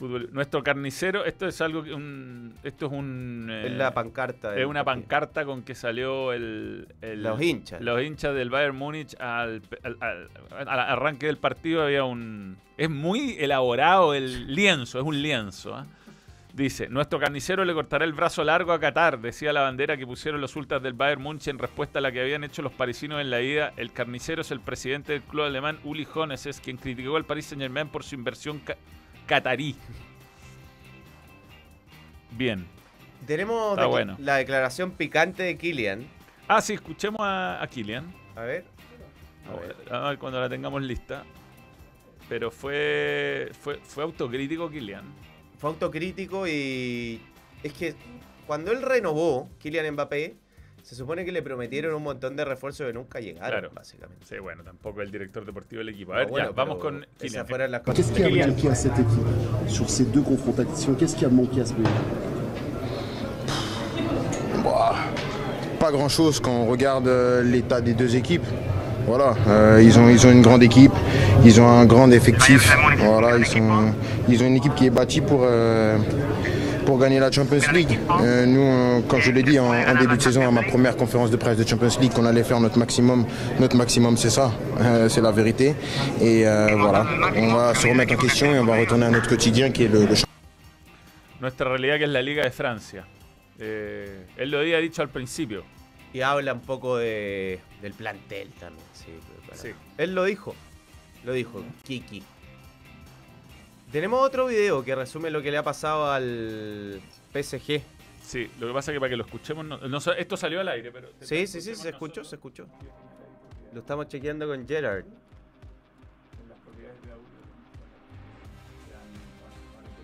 Fútbol. Nuestro carnicero, esto es algo que un, esto es un eh, es la pancarta. es una pancarta con que salió el, el- Los hinchas. los hinchas del Bayern Múnich al, al- al- al arranque del partido había un es muy elaborado el lienzo, es un lienzo. ¿ah? Dice, nuestro carnicero le cortará el brazo largo a Qatar, decía la bandera que pusieron los ultras del Bayern Múnich en respuesta a la que habían hecho los parisinos en la ida. El carnicero es el presidente del club alemán Uli Hones, es quien criticó al Paris Saint Germain por su inversión catarí. Bien. Tenemos Está decla- bueno. la declaración picante de Kylian. Ah, sí, escuchemos a, a Kylian. A ver. A ver, a ver cuando la tengamos lista. pero fue, fue, fue autocrítico Kylian. Fue autocrítico y es que cuando él renovó, Kylian Mbappé, se supone que le prometieron un montón de refuerzos que nunca llegaron, Claro. básicamente. Sí, bueno, tampoco el director deportivo del equipo. A No, ver, bueno, ya, vamos con Kylian. Qu'est-ce qui a manqué à cette équipe sur ces deux confrontations Qu'est-ce qui a manqué à ce pays Bah, pas grand-chose quand on regarde euh, l'état des deux équipes. Voilà, euh, ils, ont, ils ont une grande équipe, ils ont un grand effectif. Voilà, ils, sont, ils ont une équipe qui est bâtie pour, euh, pour gagner la Champions League. Euh, nous, euh, quand je l'ai dit en, en début de saison à ma première conférence de presse de Champions League, qu'on allait faire notre maximum. Notre maximum, c'est ça, euh, c'est la vérité. Et euh, voilà, on va se remettre en question et on va retourner à notre quotidien qui est le, le Nuestra realidad que es la Liga de Francia. Eh, él lo había dicho al principio. Y habla un poco de, del plantel también. Sí, para- Sí. Él lo dijo. Lo dijo, Kiki. Tenemos otro video que resume lo que le ha pasado al PSG. Sí, lo que pasa es que para que lo escuchemos, no, no sa- esto salió al aire, pero... Sí, sí, sí, se escuchó, se escuchó. Lo estamos chequeando con Gerard.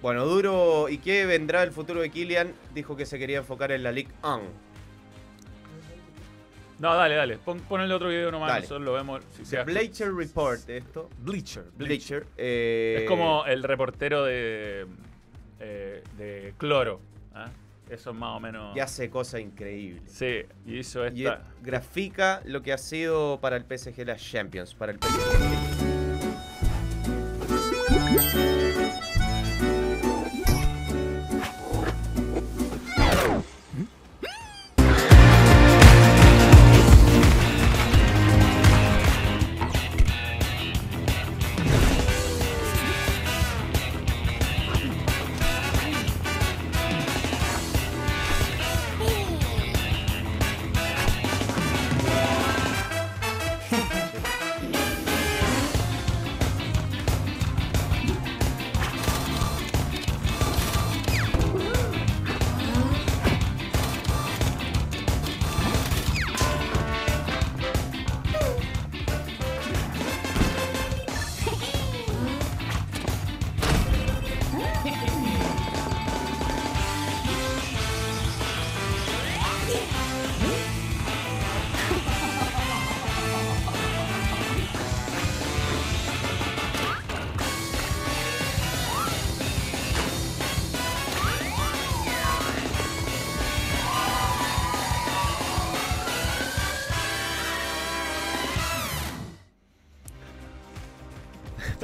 Bueno, duro. ¿Y qué vendrá el futuro de Kylian? Dijo que se quería enfocar en la Ligue 1. No, dale, dale. Pon, pon el otro video nomás, Dale. nosotros lo vemos. Si sea- Bleacher Report, esto. Bleacher. Bleacher. eh, Es como el reportero de, eh, de Cloro. ¿ah? Eso es más o menos... Y hace cosas increíbles. Sí, y hizo Y esta... eh, grafica lo que ha sido para el PSG las Champions, para el PSG.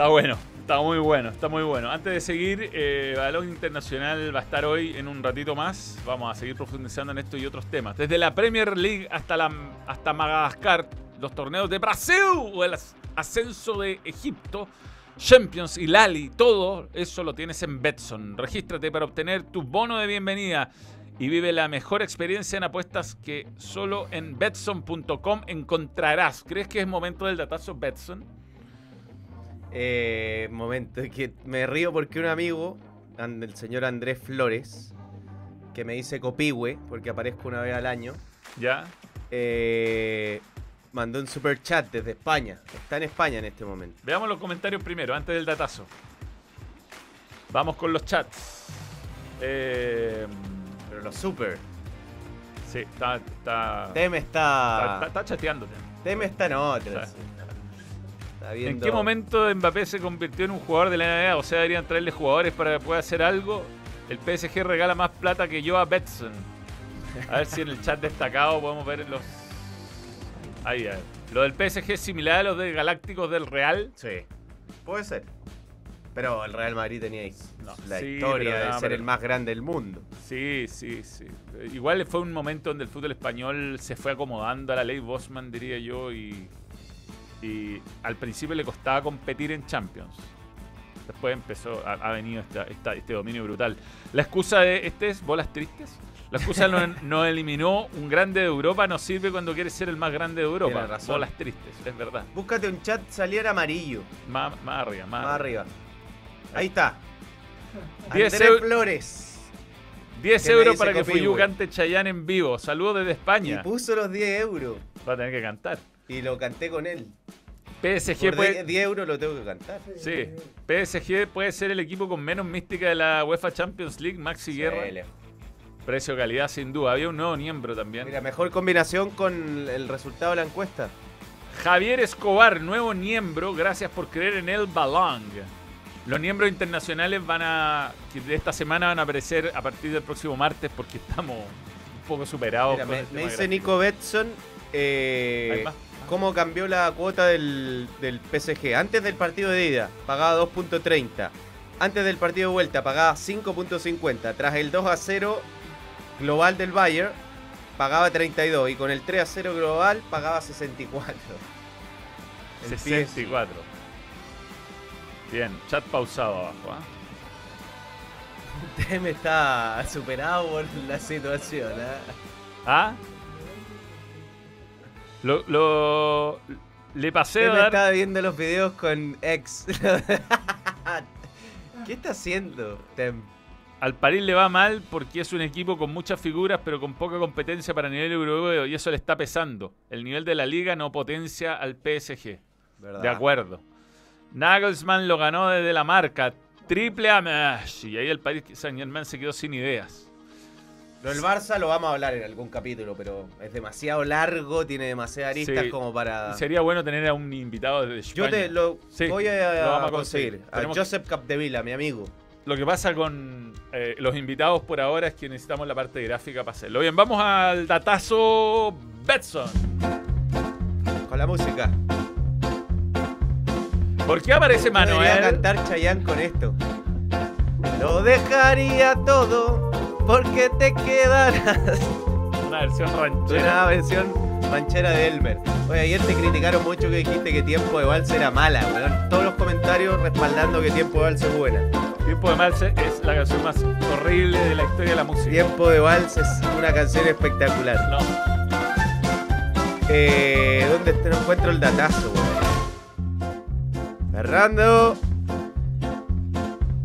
Está bueno, está muy bueno, está muy bueno. Antes de seguir, eh, Balón Internacional va a estar hoy en un ratito más. Vamos a seguir profundizando en esto y otros temas. Desde la Premier League hasta, la, hasta Madagascar, los torneos de Brasil o el as- ascenso de Egipto, Champions y Lali, todo eso lo tienes en Betson. Regístrate para obtener tu bono de bienvenida y vive la mejor experiencia en apuestas que solo en betson.com encontrarás. ¿Crees que es momento del datazo Betson? Eh, momento, que me río porque un amigo, el señor Andrés Flores, que me dice copihue, porque aparezco una vez al año, ¿Ya? eh, mandó un super chat desde España. Está en España en este momento. Veamos los comentarios primero, antes del datazo. Vamos con los chats. Eh, Pero los super. sí, está, está, Tem está, está. está- chateándote. Tem está en otra. Sí. sí. ¿En qué momento Mbappé se convirtió en un jugador de la NBA? O sea, deberían traerle jugadores para que pueda hacer algo. El PSG regala más plata que yo a Betson. A ver si en el chat destacado podemos ver los. Ahí, a ver. Lo del PSG es similar a los de Galácticos del Real. Sí. Puede ser. Pero el Real Madrid tenía No, la sí, historia de no, ser pero- el más grande del mundo. Sí, sí, sí. Igual fue un momento donde el fútbol español se fue acomodando a la ley Bosman, diría yo, y, y al principio le costaba competir en Champions. Después empezó, ha, ha venido esta- esta- este dominio brutal. La excusa de este es bolas tristes. La excusa no, <laughs> no eliminó un grande de Europa, no sirve cuando quieres ser el más grande de Europa. Razón. Bolas tristes, es verdad. Búscate un chat saliera amarillo. Más, más arriba, más, Más arriba. arriba. Ahí está. 10 Andrés Flores. 10 que me euros para que. Fuyu cante Chayanne en vivo. Saludos desde Y España. puso los 10 euros. Va a tener que cantar. Y lo canté con él. PSG Por puede, 10 10 euros lo tengo que cantar. sí, PSG puede ser el equipo con menos mística de la UEFA Champions League, Maxi Guerra. Sí, Precio calidad sin duda. Había un nuevo miembro también. Mira, mejor combinación con el resultado de la encuesta. Javier Escobar, nuevo miembro, gracias por creer en el Balong. Los miembros internacionales van a de esta semana van a aparecer a partir del próximo martes porque estamos un poco superados. Mira, con me, el me tema dice gráfico. Nico Betson eh, Hay más. Cómo cambió la cuota del, del PSG. Antes del partido de ida pagaba 2.30. Antes del partido de vuelta pagaba 5.50. Tras el 2 a 0 global del Bayern pagaba 32. Y con el 3 a 0 global pagaba 64. El 64. Bien, chat pausado abajo. ¿ah? <laughs> Tem está superado por la situación. ¿eh? ¿Ah? Lo, lo- le pasé a dar. estaba viendo los videos con ex. <laughs> ¿Qué está haciendo Tem? Al París le va mal porque es un equipo con muchas figuras, pero con poca competencia para nivel europeo y eso le está pesando. El nivel de la liga no potencia al PSG. ¿Verdad? De acuerdo. Nagelsmann lo ganó desde la marca. Triple a Messi. Y ahí el Paris Saint Germain se quedó sin ideas. Lo del Barça lo vamos a hablar en algún capítulo, pero es demasiado largo, tiene demasiadas aristas Sí. como para. Sería bueno tener a un invitado desde España. Yo te lo Sí, voy a, lo vamos a conseguir. conseguir. A Tenemos- Joseph Capdevila, mi amigo. Lo que pasa con eh, los invitados por ahora es que necesitamos la parte gráfica para hacerlo. Bien, vamos al datazo Betson. Con la música. ¿Por qué aparece Yo Debería Manuel? cantar Chayanne con esto. Lo dejaría todo porque te quedarás. Una versión ranchera. Una versión manchera de Elmer. Oye, ayer te criticaron mucho que dijiste que Tiempo de Vals era mala, weón. Todos los comentarios respaldando que Tiempo de Vals es buena. Tiempo de Marce es la canción más horrible de la historia de la música. Tiempo de Vals es una canción espectacular. No. Eh, ¿Dónde te encuentro el datazo, weón? Fernando.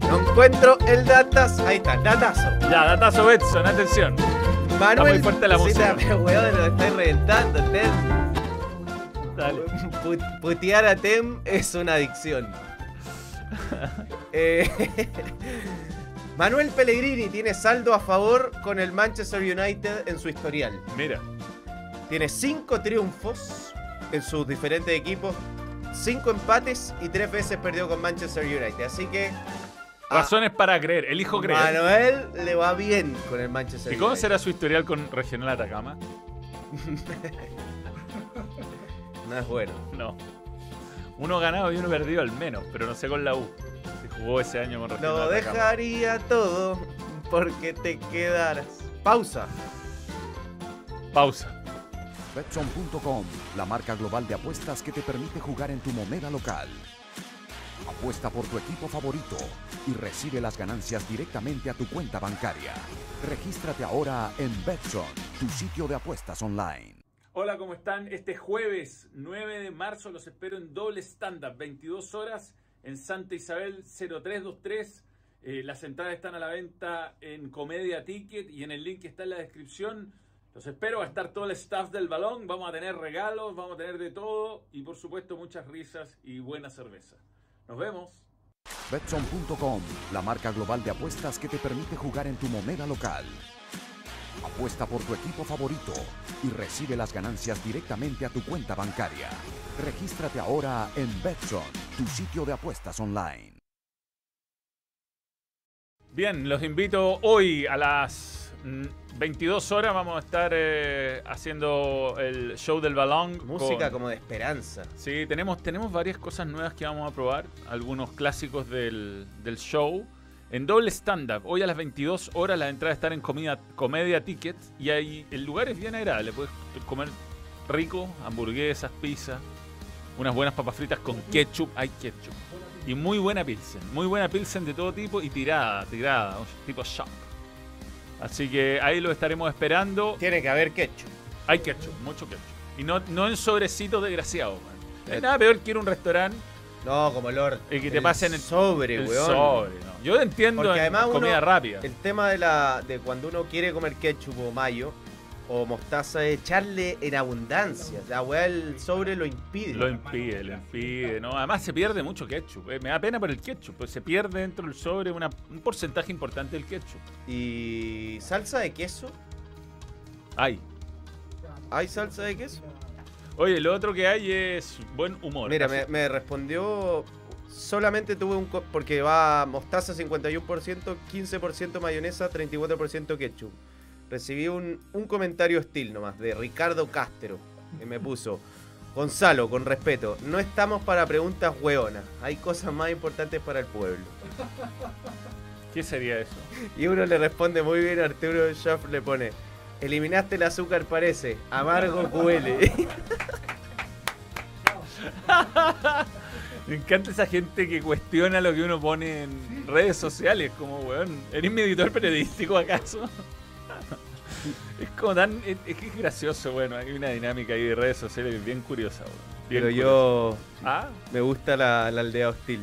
No encuentro el datazo. Ahí está, datazo. Ya, datazo Betson, atención. Manuel. muy fuerte la Sí, música. pero, weón, lo estoy reventando, Tem. Dale. Pu- Putear a Tem es una adicción. Eh, <laughs> Manuel Pellegrini tiene saldo a favor con el Manchester United en su historial. Mira, Tiene cinco triunfos en sus diferentes equipos, cinco empates y tres veces perdió con Manchester United. Así que razones para creer. Elijo creer. Manuel le va bien con el Manchester ¿Y cómo United. será su historial con Regional Atacama? <laughs> No es bueno. No. Uno ganado y uno perdido al menos, pero no sé con la U. Si jugó ese año con Regional Lo Atacama. dejaría todo porque te quedaras. Pausa. Pausa. Betson.com, la marca global de apuestas que te permite jugar en tu moneda local. Apuesta por tu equipo favorito y recibe las ganancias directamente a tu cuenta bancaria. Regístrate ahora en Betson, tu sitio de apuestas online. Hola, ¿cómo están? Este jueves 9 de marzo los espero en doble stand-up, 22 horas en Santa Isabel 0323. Eh, las entradas están a la venta en Comedia Ticket y en el link que está en la descripción. Los espero, va a estar todo el staff del balón, vamos a tener regalos, vamos a tener de todo y por supuesto muchas risas y buena cerveza. Nos vemos. Betson.com, la marca global de apuestas que te permite jugar en tu moneda local. Apuesta por tu equipo favorito y recibe las ganancias directamente a tu cuenta bancaria. Regístrate ahora en Betson, tu sitio de apuestas online. Bien, los invito hoy a las 22 horas. Vamos a estar eh, haciendo el show del balón. Música con- como de esperanza. Sí, tenemos, tenemos varias cosas nuevas que vamos a probar. Algunos clásicos del, del show. En doble stand-up. Hoy a las 22 horas las entradas están en comida, Comedia Ticket. Y ahí el lugar es bien agradable. Puedes comer rico, hamburguesas, pizza. Unas buenas papas fritas con ketchup. Hay ketchup. Y muy buena pilsen. Muy buena pilsen de todo tipo y tirada, tirada. Tipo shop. Así que ahí lo estaremos esperando. Tiene que haber ketchup. Hay ketchup, mucho ketchup. Y no, no en sobrecitos desgraciados, man. No hay nada peor que ir a un restaurante No, como Lord. y que te pasen el sobre, el weón. sobre, ¿no? Yo entiendo Porque en además uno- comida rápida. El tema de la de cuando uno quiere comer ketchup o mayo, o mostaza es echarle en abundancia. La weá del sobre lo impide. Lo impide, lo impide. ¿no? Además se pierde mucho ketchup. eh, Me da pena por el ketchup. Pues se pierde dentro del sobre una- un porcentaje importante del ketchup. ¿Y salsa de queso? Ay. ¿Hay salsa de queso? Oye, lo otro que hay es buen humor. Mira, me, me respondió. Solamente tuve un. Porque va mostaza 51%, 15% mayonesa, 34% ketchup. Recibí un, un comentario hostil nomás de Ricardo Castro. Que me puso. Gonzalo, con respeto, no estamos para preguntas hueonas. Hay cosas más importantes para el pueblo. ¿Qué sería eso? Y uno le responde muy bien, Arturo Schaff le pone. Eliminaste el azúcar, parece. Amargo huele. <laughs> Me encanta esa gente que cuestiona lo que uno pone en redes sociales, como, weón, ¿eres mi editor periodístico acaso? Es como tan... Es, es que es gracioso, bueno, hay una dinámica ahí de redes sociales bien curiosa. Bien Pero curiosa. yo Ah, me gusta la, la aldea hostil.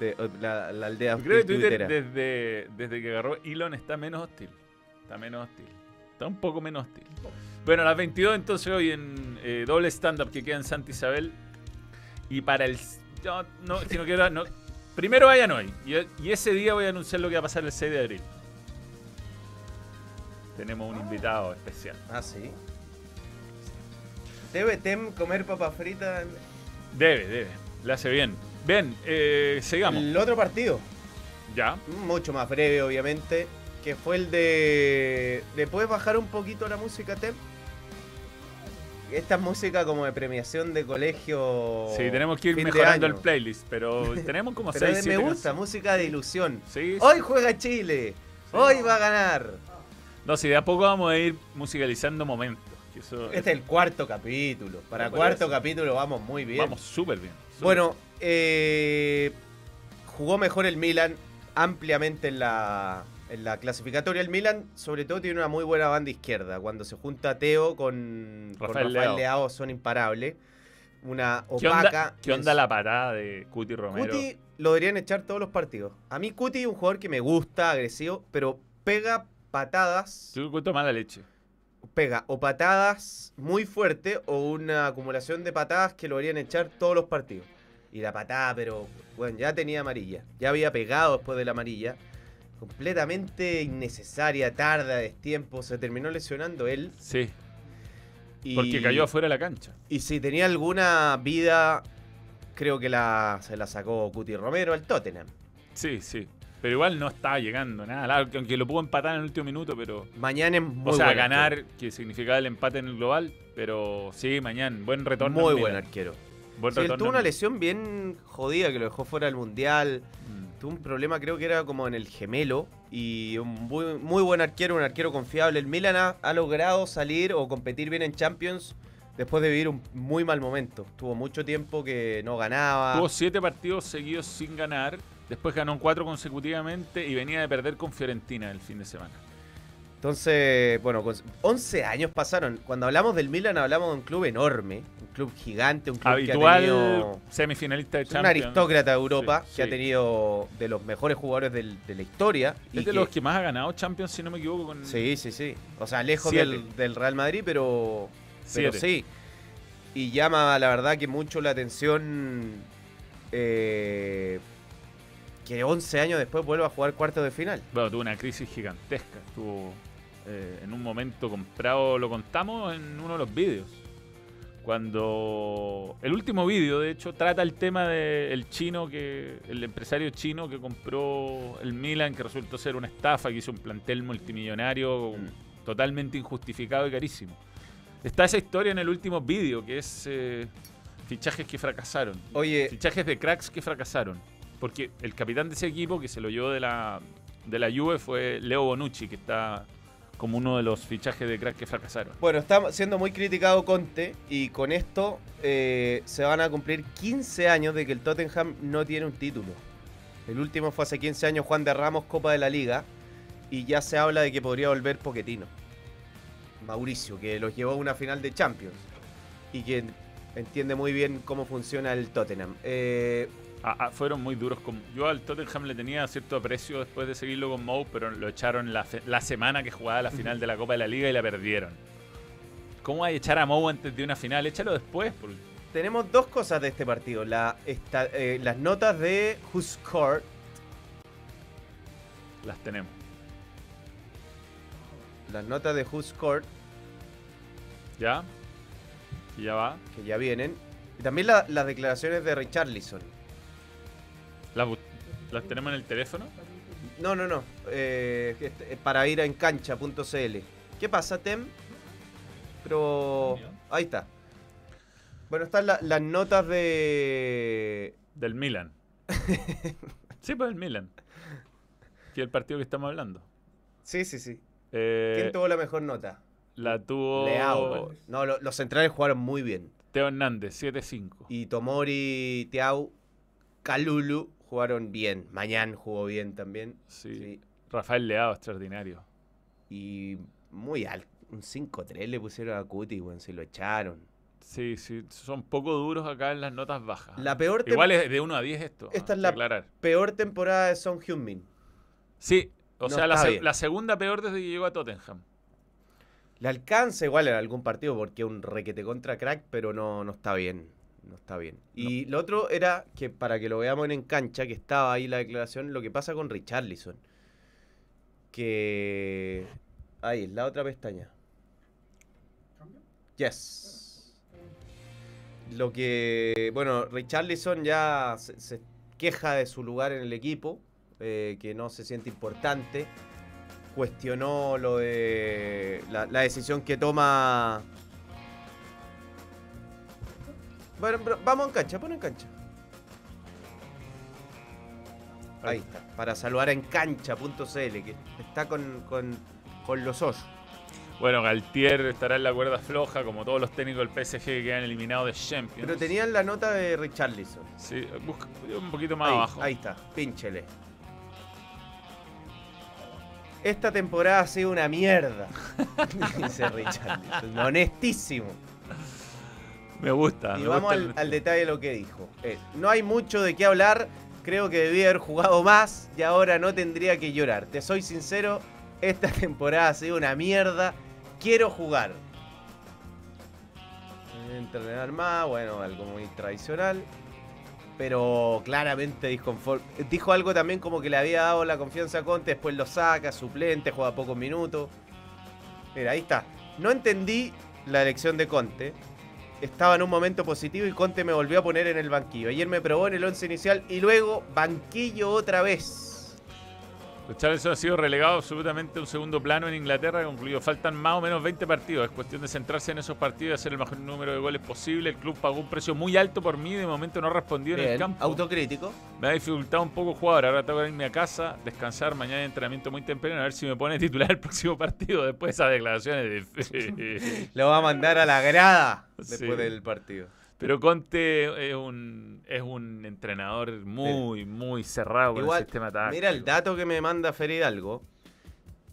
De, la, la aldea hostil creo que Twitter desde, desde que agarró Elon está menos hostil. Está menos hostil. Está un poco menos hostil. Bueno, a las 22 entonces hoy en eh, doble stand-up que queda en Santa Isabel. Y para el... yo no, si no quiero... No, primero vayan hoy. Y, y ese día voy a anunciar lo que va a pasar el 6 de abril. Tenemos un invitado especial. Ah, sí. ¿Debe Tem comer papas fritas? Debe, debe. Le hace bien. Bien, eh, sigamos. El otro partido, Ya. mucho más breve obviamente, que fue el de... ¿Le puedes bajar un poquito la música, Tem? Esta es música como de premiación de colegio. Sí, tenemos que ir mejorando el playlist, <laughs> pero tenemos como Pero 6, me gusta, música de ilusión. Sí, sí. Hoy juega Chile. Hoy va a ganar. No, si de a poco vamos a ir musicalizando momentos. que eso- Este es el cuarto capítulo. Para cuarto capítulo vamos muy bien. Vamos súper bien. Bueno, eh, jugó mejor el Milan ampliamente en la, en la clasificatoria. El Milan, sobre todo, tiene una muy buena banda izquierda. Cuando se junta Teo con con Rafael Rafael, Leao. Leao son imparables. Una ¿Qué opaca. onda, qué onda la parada de Cuti Romero? Cuti lo deberían echar todos los partidos. A mí Cuti es un jugador que me gusta, agresivo, pero pega patadas. Yo cuento mala leche. Pega o patadas muy fuerte o una acumulación de patadas que lo deberían echar todos los partidos. Y la patada, pero bueno, ya tenía amarilla. Ya había pegado después de la amarilla. Completamente innecesaria, tarda, destiempo. Se terminó lesionando él. Sí, Y, porque cayó afuera de la cancha. Y si tenía alguna vida, creo que la, se la sacó Cuti Romero al Tottenham. Sí, sí. Pero igual no estaba llegando nada. Aunque lo pudo empatar en el último minuto, pero. Mañana es muy o sea, buen ganar, arquero. que significaba el empate en el global. Pero sí, mañana. Buen retorno. Muy en buen arquero. Buen Sí, él retorno tuvo una lesión bien jodida que lo dejó fuera del mundial. Mm. Tuvo un problema, creo que era como en el gemelo. Y un muy, muy buen arquero, un arquero confiable. El Milan ha, ha logrado salir o competir bien en Champions después de vivir un muy mal momento. Tuvo mucho tiempo que no ganaba. Tuvo siete partidos seguidos sin ganar. Después ganó cuatro consecutivamente y venía de perder con Fiorentina el fin de semana. Entonces, bueno, con- 11 años pasaron. Cuando hablamos del Milan hablamos de un club enorme, un club gigante, un club que ha Habitual tenido... semifinalista de Es un Champions. aristócrata de Europa Sí, que ha tenido de los mejores jugadores del- de la historia. y Es de que- los que más ha ganado Champions, si no me equivoco. Con Sí, sí, sí. O sea, lejos del, del Real Madrid, pero, pero sí. Y llama, la verdad, que mucho la atención eh, que 11 años después vuelva a jugar cuartos de final. Bueno, tuvo una crisis gigantesca. Estuvo eh, en un momento comprado, lo contamos en uno de los vídeos. Cuando el último vídeo, de hecho, trata el tema del chino que el empresario chino que compró el Milan, que resultó ser una estafa, que hizo un plantel multimillonario totalmente injustificado y carísimo. Está esa historia en el último vídeo, que es eh, fichajes que fracasaron. Oye, Fichajes de cracks que fracasaron. Porque el capitán de ese equipo que se lo llevó de la, de la Juve fue Leo Bonucci, que está como uno de los fichajes de cracks que fracasaron. bueno, está siendo muy criticado Conte y con esto eh, se van a cumplir 15 años de que el Tottenham no tiene un título. El último fue hace 15 años Juan de Ramos, Copa de la Liga, y ya se habla de que podría volver Poquetino. Mauricio, que los llevó a una final de Champions y que entiende muy bien cómo funciona el Tottenham. Eh, Ah, fueron muy duros. Con, yo al Tottenham le tenía cierto aprecio después de seguirlo con Mou, pero lo echaron la, fe- la semana que jugaba la final de la Copa de la Liga y la perdieron. ¿Cómo hay a echar a Mou antes de una final? Échalo después. porque- Tenemos dos cosas de este partido. La, esta- eh, las notas de Who Scored, Las tenemos. las notas de Who Scored, ¿Ya? Y ya va. que ya vienen. Y también la- las declaraciones de Richarlison. ¿Las, las tenemos en el teléfono? No, no, no. eh, este, eh, para ir a encancha.cl. ¿Qué pasa, Tem? Pero. Ahí está. Bueno, están la- las notas de. Del Milan. <laughs> sí, pues del Milan. Que es el partido que estamos hablando. Sí, sí, sí. Eh, ¿Quién tuvo la mejor nota? la tuvo Leao. No, lo- los centrales jugaron muy bien. Teo Hernández, 7-5. Y Tomori, Tiau, Calulu jugaron bien. Mañana jugó bien también. Sí. Sí. Rafael Leao, extraordinario. Y muy alto. Un 5-3 le pusieron a Cuti, weón. Se lo echaron. Sí, sí, son poco duros acá en las notas bajas. La peor, tem- Igual es de 1 a 10 esto. Esta hay es la- aclarar. peor temporada de Son Heung-min. Sí, o No sea, la, se- segunda peor desde que llegó a Tottenham. Le alcanza igual en algún partido porque es un requete contra crack, pero no, no está bien. No está bien. Y lo otro era que para que lo veamos en cancha, que estaba ahí la declaración, lo que pasa con Richarlison. Que. Ahí, la otra pestaña. Yes. Lo que. Bueno, Richarlison ya se, se queja de su lugar en el equipo, eh, que no se siente importante. Cuestionó lo de. La, la decisión que toma. Vamos en cancha, pon en cancha. Ahí está. Para saludar en cancha.cl, que está con, con, con los hoyos. Bueno, Galtier estará en la cuerda floja, como todos los técnicos del PSG que quedan eliminados de Champions. Pero tenían la nota de Richarlison. Sí, busca un poquito más ahí, abajo. ahí está, pínchele. Esta temporada ha sido una mierda. <laughs> Dice Richarlison. Honestísimo. Me gusta. Y me vamos gusta al, detalle de lo que dijo. Eh, no hay mucho de qué hablar. Creo que debía haber jugado más y ahora no tendría que llorar. Te soy sincero, esta <laughs> temporada ha sido una mierda. Quiero jugar. Entrenar más, bueno, algo muy tradicional. Pero claramente disconfort- Dijo algo también como que le había dado la confianza a Conte, después lo saca, suplente, juega pocos minutos. Mira, ahí está. No entendí la elección de Conte. Estaba en un momento positivo y Conte me volvió a poner en el banquillo. Ayer me probó en el once inicial y luego banquillo otra vez. Richarlison ha sido relegado absolutamente a un segundo plano en Inglaterra, concluido. Faltan más o menos 20 partidos. Es cuestión de centrarse en esos partidos y hacer el mejor número de goles posible. El club pagó un precio muy alto por mí y de momento no respondió en el campo. autocrítico. Me ha dificultado un poco jugar. Ahora tengo que irme a casa, descansar. Mañana hay entrenamiento muy temprano. A ver si me pone titular el próximo partido después de esas declaraciones. De... <laughs> <laughs> Lo va a mandar a la grada después Sí. del partido. Pero Conte es un, es un entrenador muy, muy cerrado con el sistema táctico. mira el dato que me manda Fer Hidalgo.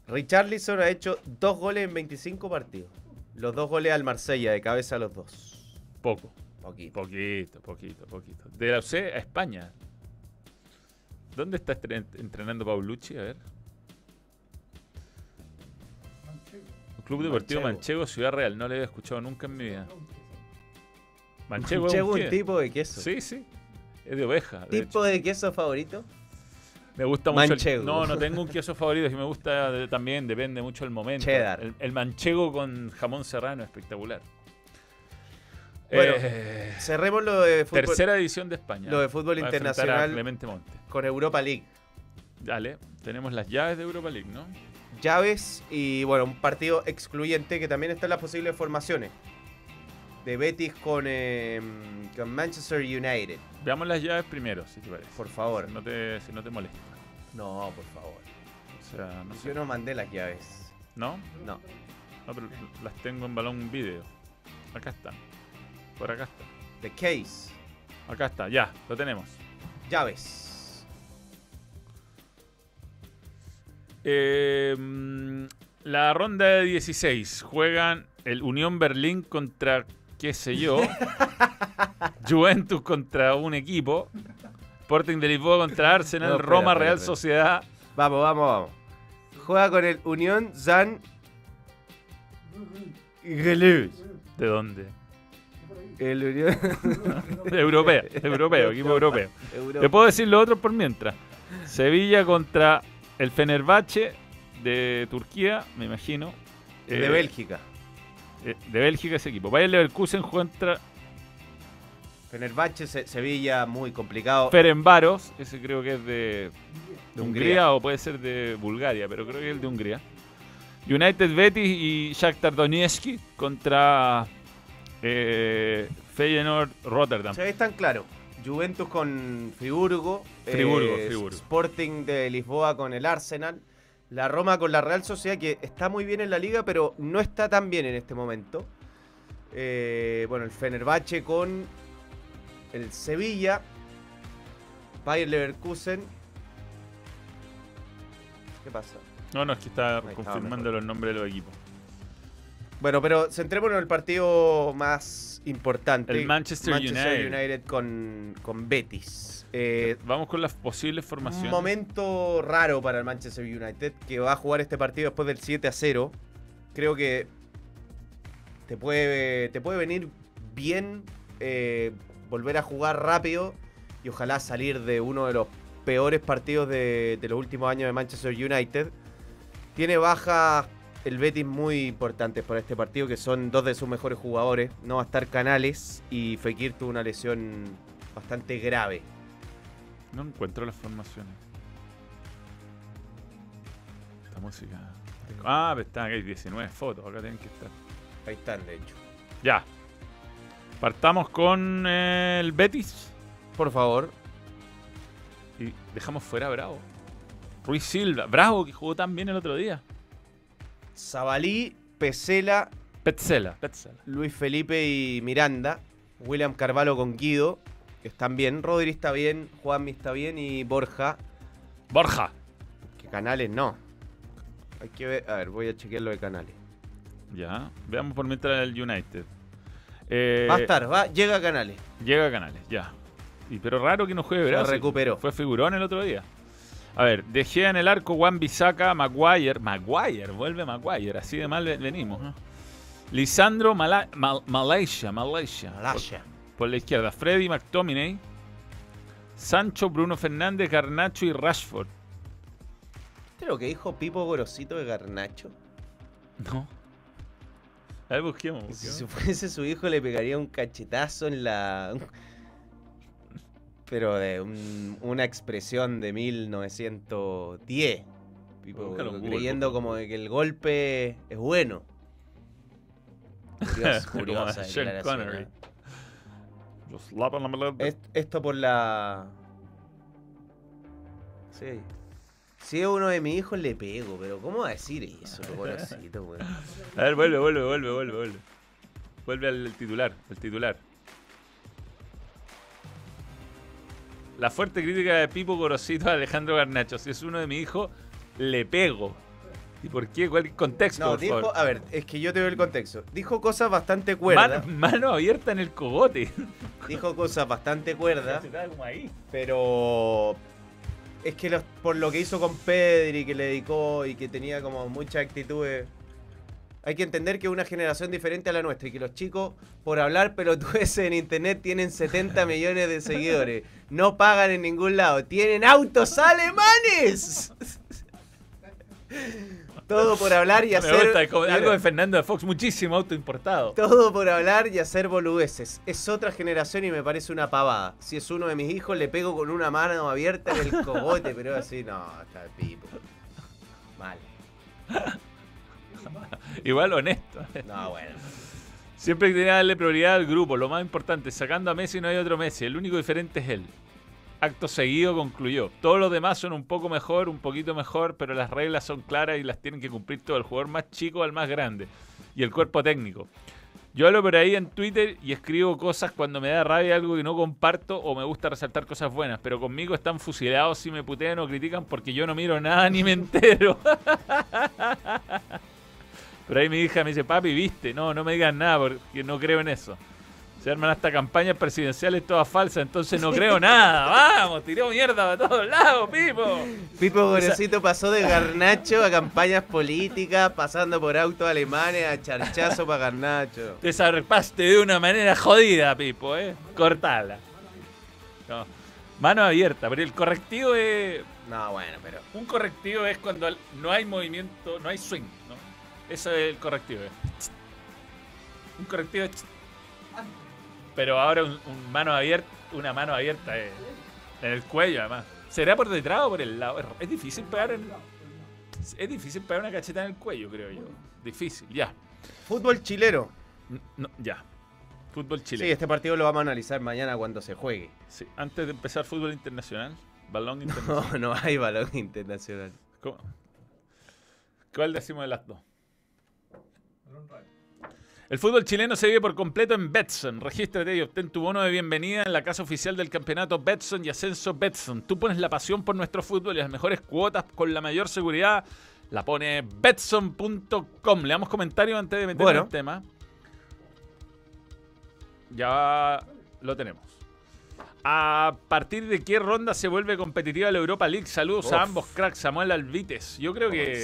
Richarlison ha hecho dos goles en 25 partidos. Los dos goles al Marsella, de cabeza a los dos. Poco. Poquito. Poquito, poquito, poquito. De la UC a España. ¿Dónde está entrenando Paulucci? A ver. Club Deportivo Manchego. Manchego, Ciudad Real. No le había escuchado nunca en mi vida. Manchego, Manchego un tipo de queso. Sí, sí. Es de oveja. ¿Tipo de queso favorito? Me gusta mucho. el- Manchego. no, no tengo un queso favorito. Si me gusta de- también, depende mucho del momento. Cheddar. El, el manchego con jamón serrano, espectacular. Bueno, Eh, Cerremos lo de fútbol, tercera edición de España. lo de fútbol internacional Clemente Monte. con Europa League. Dale, tenemos las llaves de Europa League, ¿no? Llaves y bueno, un partido excluyente que también está en las posibles formaciones. De Betis con, eh, con Manchester United. Veamos las llaves primero, si te parece. Por favor. Si no te, si no te molesta. No, por favor. O sea, no sé. Yo no mandé las llaves. ¿No? No. No, pero las tengo en balón video. Acá están. Por acá está. The Case. Acá está, ya, lo tenemos. Llaves. Eh, mm, la ronda de 16 juegan el Unión Berlín contra, qué sé yo, <laughs> Juventus contra un equipo, Sporting de Lisboa contra Arsenal, No, espera, Roma, espera, Real espera. Sociedad. Vamos, vamos, vamos. Juega con el Unión San Toulouse. ¿De dónde? El Unión- <laughs> europeo, europeo, equipo europeo. Europa. Te puedo decir lo otro por mientras. Sevilla contra el Fenerbahce de Turquía, me imagino. de Eh, Bélgica. Eh, de Bélgica ese equipo. Bayer Leverkusen contra Fenerbahce, Se- Sevilla, muy complicado. Ferencváros, ese creo que es de, De Hungría. Hungría. o puede ser de Bulgaria, pero creo que es el de Hungría. United Betis y Shakhtar Donetsk contra eh, Feyenoord Rotterdam. Se ve tan claro. Juventus con Friburgo. Friburgo, eh, Friburgo. Sporting de Lisboa con el Arsenal. La Roma con la Real Sociedad, que está muy bien en la liga, pero no está tan bien en este momento. Eh, bueno, el Fenerbahce con el Sevilla. Bayer Leverkusen. ¿Qué pasa? No, no, es que está confirmando los nombres de los equipos. Bueno, pero centrémonos en el partido más importante. El Manchester United. con, con Betis. Eh, Vamos con las posibles un formaciones. momento raro para el Manchester United, que va a jugar este partido después del 7 a 0. Creo que te puede, te puede venir bien eh, volver a jugar rápido y ojalá salir de uno de los peores partidos de, de los últimos años de Manchester United. Tiene bajas el Betis muy importantes para este partido, que son dos de sus mejores jugadores. No va a estar Canales y Fekir tuvo una lesión bastante grave. No encuentro las formaciones. Esta música. Ah, pero están aquí, hay 19 fotos, acá tienen que estar. Ahí están, de hecho. Ya. Partamos con eh, el Betis Por favor. y dejamos fuera a Bravo. Ruiz Silva, Bravo que jugó tan bien el otro día. Zabalí, Pesela, Petzela, Petzela. Luis Felipe y Miranda. William Carvalho con Guido, que están bien. Rodri está bien, Juanmi está bien y Borja, Borja. que Canales no. Hay que ver, a ver, voy a chequear lo de Canales. Ya. Veamos por mientras el United. Eh, va a estar, va, llega a Canales. Llega a Canales, ya. Y, pero raro que no juegue Se Bravo. sí. recuperó. Fue figurón el otro día. A ver, De Gea en el arco, Juan Bisaca, Maguire. Maguire, vuelve Maguire. Así de mal ve- venimos. ¿no? Lisandro Mala- Mal- Malaysia, Malaysia. Malaya. Por, por la izquierda, Freddy McTominay. Sancho, Bruno Fernández, Garnacho y Rashford. ¿Viste lo que dijo Pipo Gorosito de Garnacho? No. A ver, busquemos. Que Si busquemos. fuese su hijo le pegaría un cachetazo en la... Pero de un- una expresión de 1910. Pipo, Búscalo en Google, creyendo por como de que el golpe es bueno. <laughs> Curiosa, Como curiosa Sean declaración, Connery. ¿eh? Just lap on the middle. Es- esto por la... Sí. Si es uno de mis hijos le pego, pero ¿cómo va a decir eso, Gorosito, weón? <laughs> A ver, vuelve, vuelve, vuelve, vuelve, vuelve. Vuelve al titular, el titular. La fuerte crítica de Pipo Gorosito a Alejandro Garnacho. Si es uno de mis hijos, le pego. ¿Y por qué? ¿Cuál contexto, No, por dijo, favor? a ver, es que yo te veo el contexto. Dijo cosas bastante cuerdas. Mano, mano abierta en el cogote. <laughs> Dijo cosas bastante cuerdas, pero es que los- por lo que hizo con Pedri, que le dedicó y que tenía como muchas actitudes. Hay que entender que es una generación diferente a la nuestra y que los chicos, por hablar pelotudeces en internet, tienen 70 millones de seguidores. No pagan en ningún lado. ¡Tienen autos alemanes! Todo por hablar y Me hacer. gusta, algo de Fernando de Fox, muchísimo auto importado. Todo por hablar y hacer boludeces. Es otra generación y me parece una pavada. Si es uno de mis hijos, le pego con una mano abierta en el cogote, pero así, no, está el pipo. Mal. <laughs> Igual honesto. No, bueno. Siempre hay que darle prioridad al grupo. Lo más importante, sacando a Messi no hay otro Messi. El único diferente es él. Acto seguido concluyó. Todos los demás son un poco mejor, un poquito mejor, pero las reglas son claras y las tienen que cumplir todo. El jugador más chico al más grande. Y el cuerpo técnico. Yo hablo por ahí en Twitter y escribo cosas cuando me da rabia algo que no comparto o me gusta resaltar cosas buenas. Pero conmigo están fusilados si me putean o critican porque yo no miro nada ni me entero. <laughs> Pero ahí mi hija me dice, papi, viste, no, no me digas nada porque no creo en eso. Se arman hasta campañas presidenciales todas falsas, entonces no creo nada. <laughs> Vamos, tiró mierda para todos lados, Pipo. Pipo Gorosito pasó de Garnacho a campañas políticas, pasando por autos alemanes a charchazo para Garnacho. Te zarpaste de una manera jodida, Pipo, ¿eh? Cortala. No. Mano abierta, pero el correctivo es. No, bueno, pero. Un correctivo es cuando no hay movimiento, no hay swing. Eso es el correctivo. Un correctivo es. Pero ahora un, un mano abierta, una mano abierta eh, en el cuello, además. ¿Será por detrás o por el lado? Es- difícil pegar en. Es difícil pegar una cacheta en el cuello, creo yo. Difícil, ya. Fútbol chileno. No, ya. Fútbol Sí, chileno. este partido lo vamos a analizar mañana cuando se juegue. Sí, Antes de empezar fútbol internacional, balón <laughs> internacional. No, no hay balón <laughs> internacional. ¿Cómo? ¿Cuál decimos de las dos? El fútbol chileno se vive por completo en Betson. Regístrate y obtén tu bono de bienvenida en la casa oficial del campeonato Betson y Ascenso Betson. Tú pones la pasión por nuestro fútbol y las mejores cuotas con la mayor seguridad. La pone betson.com. Le damos comentario antes de meternos Bueno. en el tema. Ya lo tenemos. ¿A partir de qué ronda se vuelve competitiva la Europa League? Saludos a ambos cracks, Samuel Alvites. Yo creo que...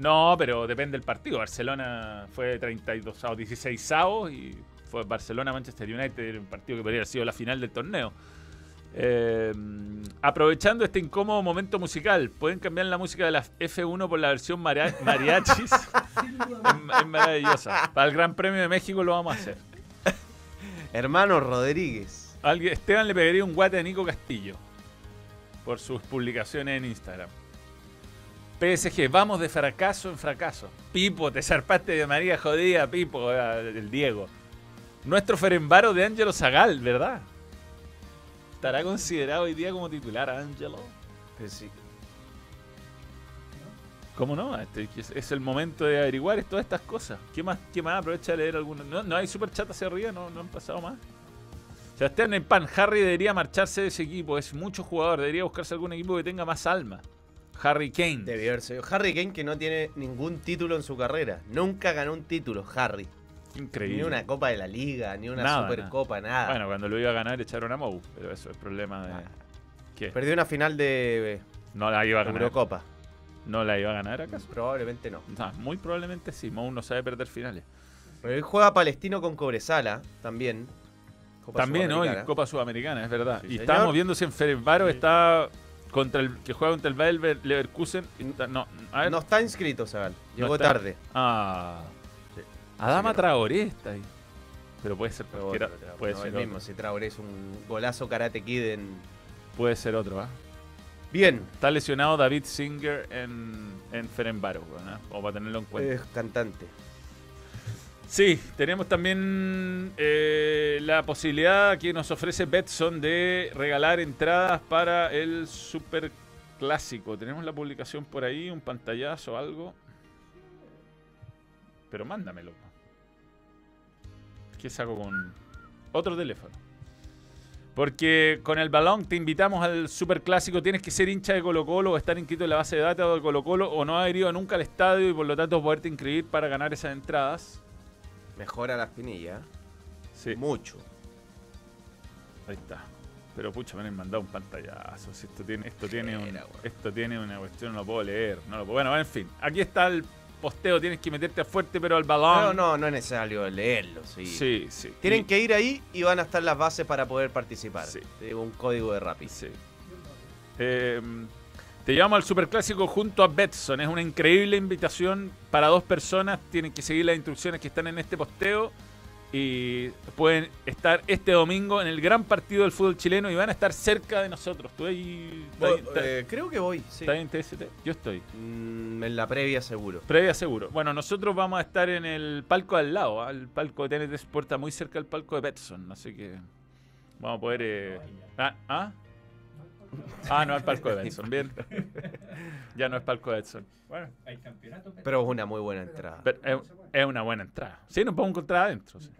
No, pero depende del partido. Barcelona fue 32 o 16 avos y fue Barcelona-Manchester United, un partido que podría haber sido la final del torneo. Eh, aprovechando este incómodo momento musical, ¿pueden cambiar la música de la F1 por la versión maria- mariachis? es, es maravillosa. Para el Gran Premio de México lo vamos a hacer. Hermano Rodríguez. Alguien- Esteban le pegaría un guate a Nico Castillo por sus publicaciones en Instagram. PSG, vamos de fracaso en fracaso. Pipo, te zarpaste de María Jodida, Pipo, eh, el Diego. Nuestro Ferenbaro de Ángelo Zagal, ¿verdad? ¿Estará considerado hoy día como titular Ángelo? Pues sí. ¿Cómo no? Este, es, el momento de averiguar todas estas cosas. ¿Qué más? ¿Qué más? Aprovecha de leer algunos. No, no hay super chat hacia arriba, no, no han pasado más. Sebastián en pan, Harry debería marcharse de ese equipo. Es mucho jugador, debería buscarse algún equipo que tenga más alma. Harry Kane. Debió haber sido. Harry Kane que no tiene ningún título en su carrera. Nunca ganó un título, Harry. Increíble. Ni una Copa de la Liga, ni una Nada, Supercopa, nada. Bueno, cuando lo iba a ganar echaron a Mou, pero eso es problema de... Ah. ¿Qué? Perdió una final de No la iba a ganar. Eurocopa. ¿No la iba a ganar acaso? Probablemente no. Muy probablemente sí. Mou no sabe perder finales. Pero él juega Palestino con Cobresala también. Copa También hoy. Copa Sudamericana, es verdad. Sí, y señor. estábamos viendo si en Ferencváro está contra el que juega contra el Bayer Leverkusen. no, a ver. No está inscrito, Zagal. Llegó está. tarde. Ah. Sí. Adama. Traoré está ahí. Pero puede ser puede, no, ser el otro. mismo. Si Traoré es un golazo Karate Kid en... puede ser otro, ¿ah? Bien. Está lesionado David Singer en, en Ferenbaro, ¿no? O para tenerlo en cuenta. Es cantante. Sí, tenemos también eh, la posibilidad que nos ofrece Betson de regalar entradas para el Super Clásico. Tenemos la publicación por ahí, un pantallazo o algo. Pero mándamelo. ¿Qué saco con otro teléfono? Porque con el balón te invitamos al Super Clásico. Tienes que ser hincha de Colo Colo o estar inscrito en la base de datos de Colo Colo o no haber ido nunca al estadio y por lo tanto poderte inscribir para ganar esas entradas. Mejora la espinilla. Sí, Mucho. ahí está. Pero pucha, me han mandado un pantallazo. Si esto tiene, esto tiene, un- esto tiene una cuestión, no lo puedo leer. No lo puedo- bueno, en fin. Aquí está el posteo. Tienes que meterte a fuerte, pero al balón. No, no, no es necesario leerlo. Sí. Sí, sí. Tienen Y- que ir ahí y van a estar las bases para poder participar. Sí. Te digo un código de Rappi. Sí. Eh, te llevamos al Superclásico junto a Betson. Es una increíble invitación para dos personas. Tienen que seguir las instrucciones que están en este posteo. Y pueden estar este domingo en el gran partido del fútbol chileno y van a estar cerca de nosotros. ¿Tú ahí, eh, creo que voy, sí. estás en TST? Yo estoy. Mm, en la previa seguro. Previa seguro. Bueno, nosotros vamos a estar en el palco al lado. El palco de TNT Sport muy cerca del palco de Betson. Así que vamos a poder... eh, ¿Ah? ¿Ah? Ah, no, el palco de Betson. Bien. Ya no es palco de Betson. Bueno, Pero es una muy buena entrada. pero es, es una buena entrada. Sí, nos podemos encontrar adentro. sí.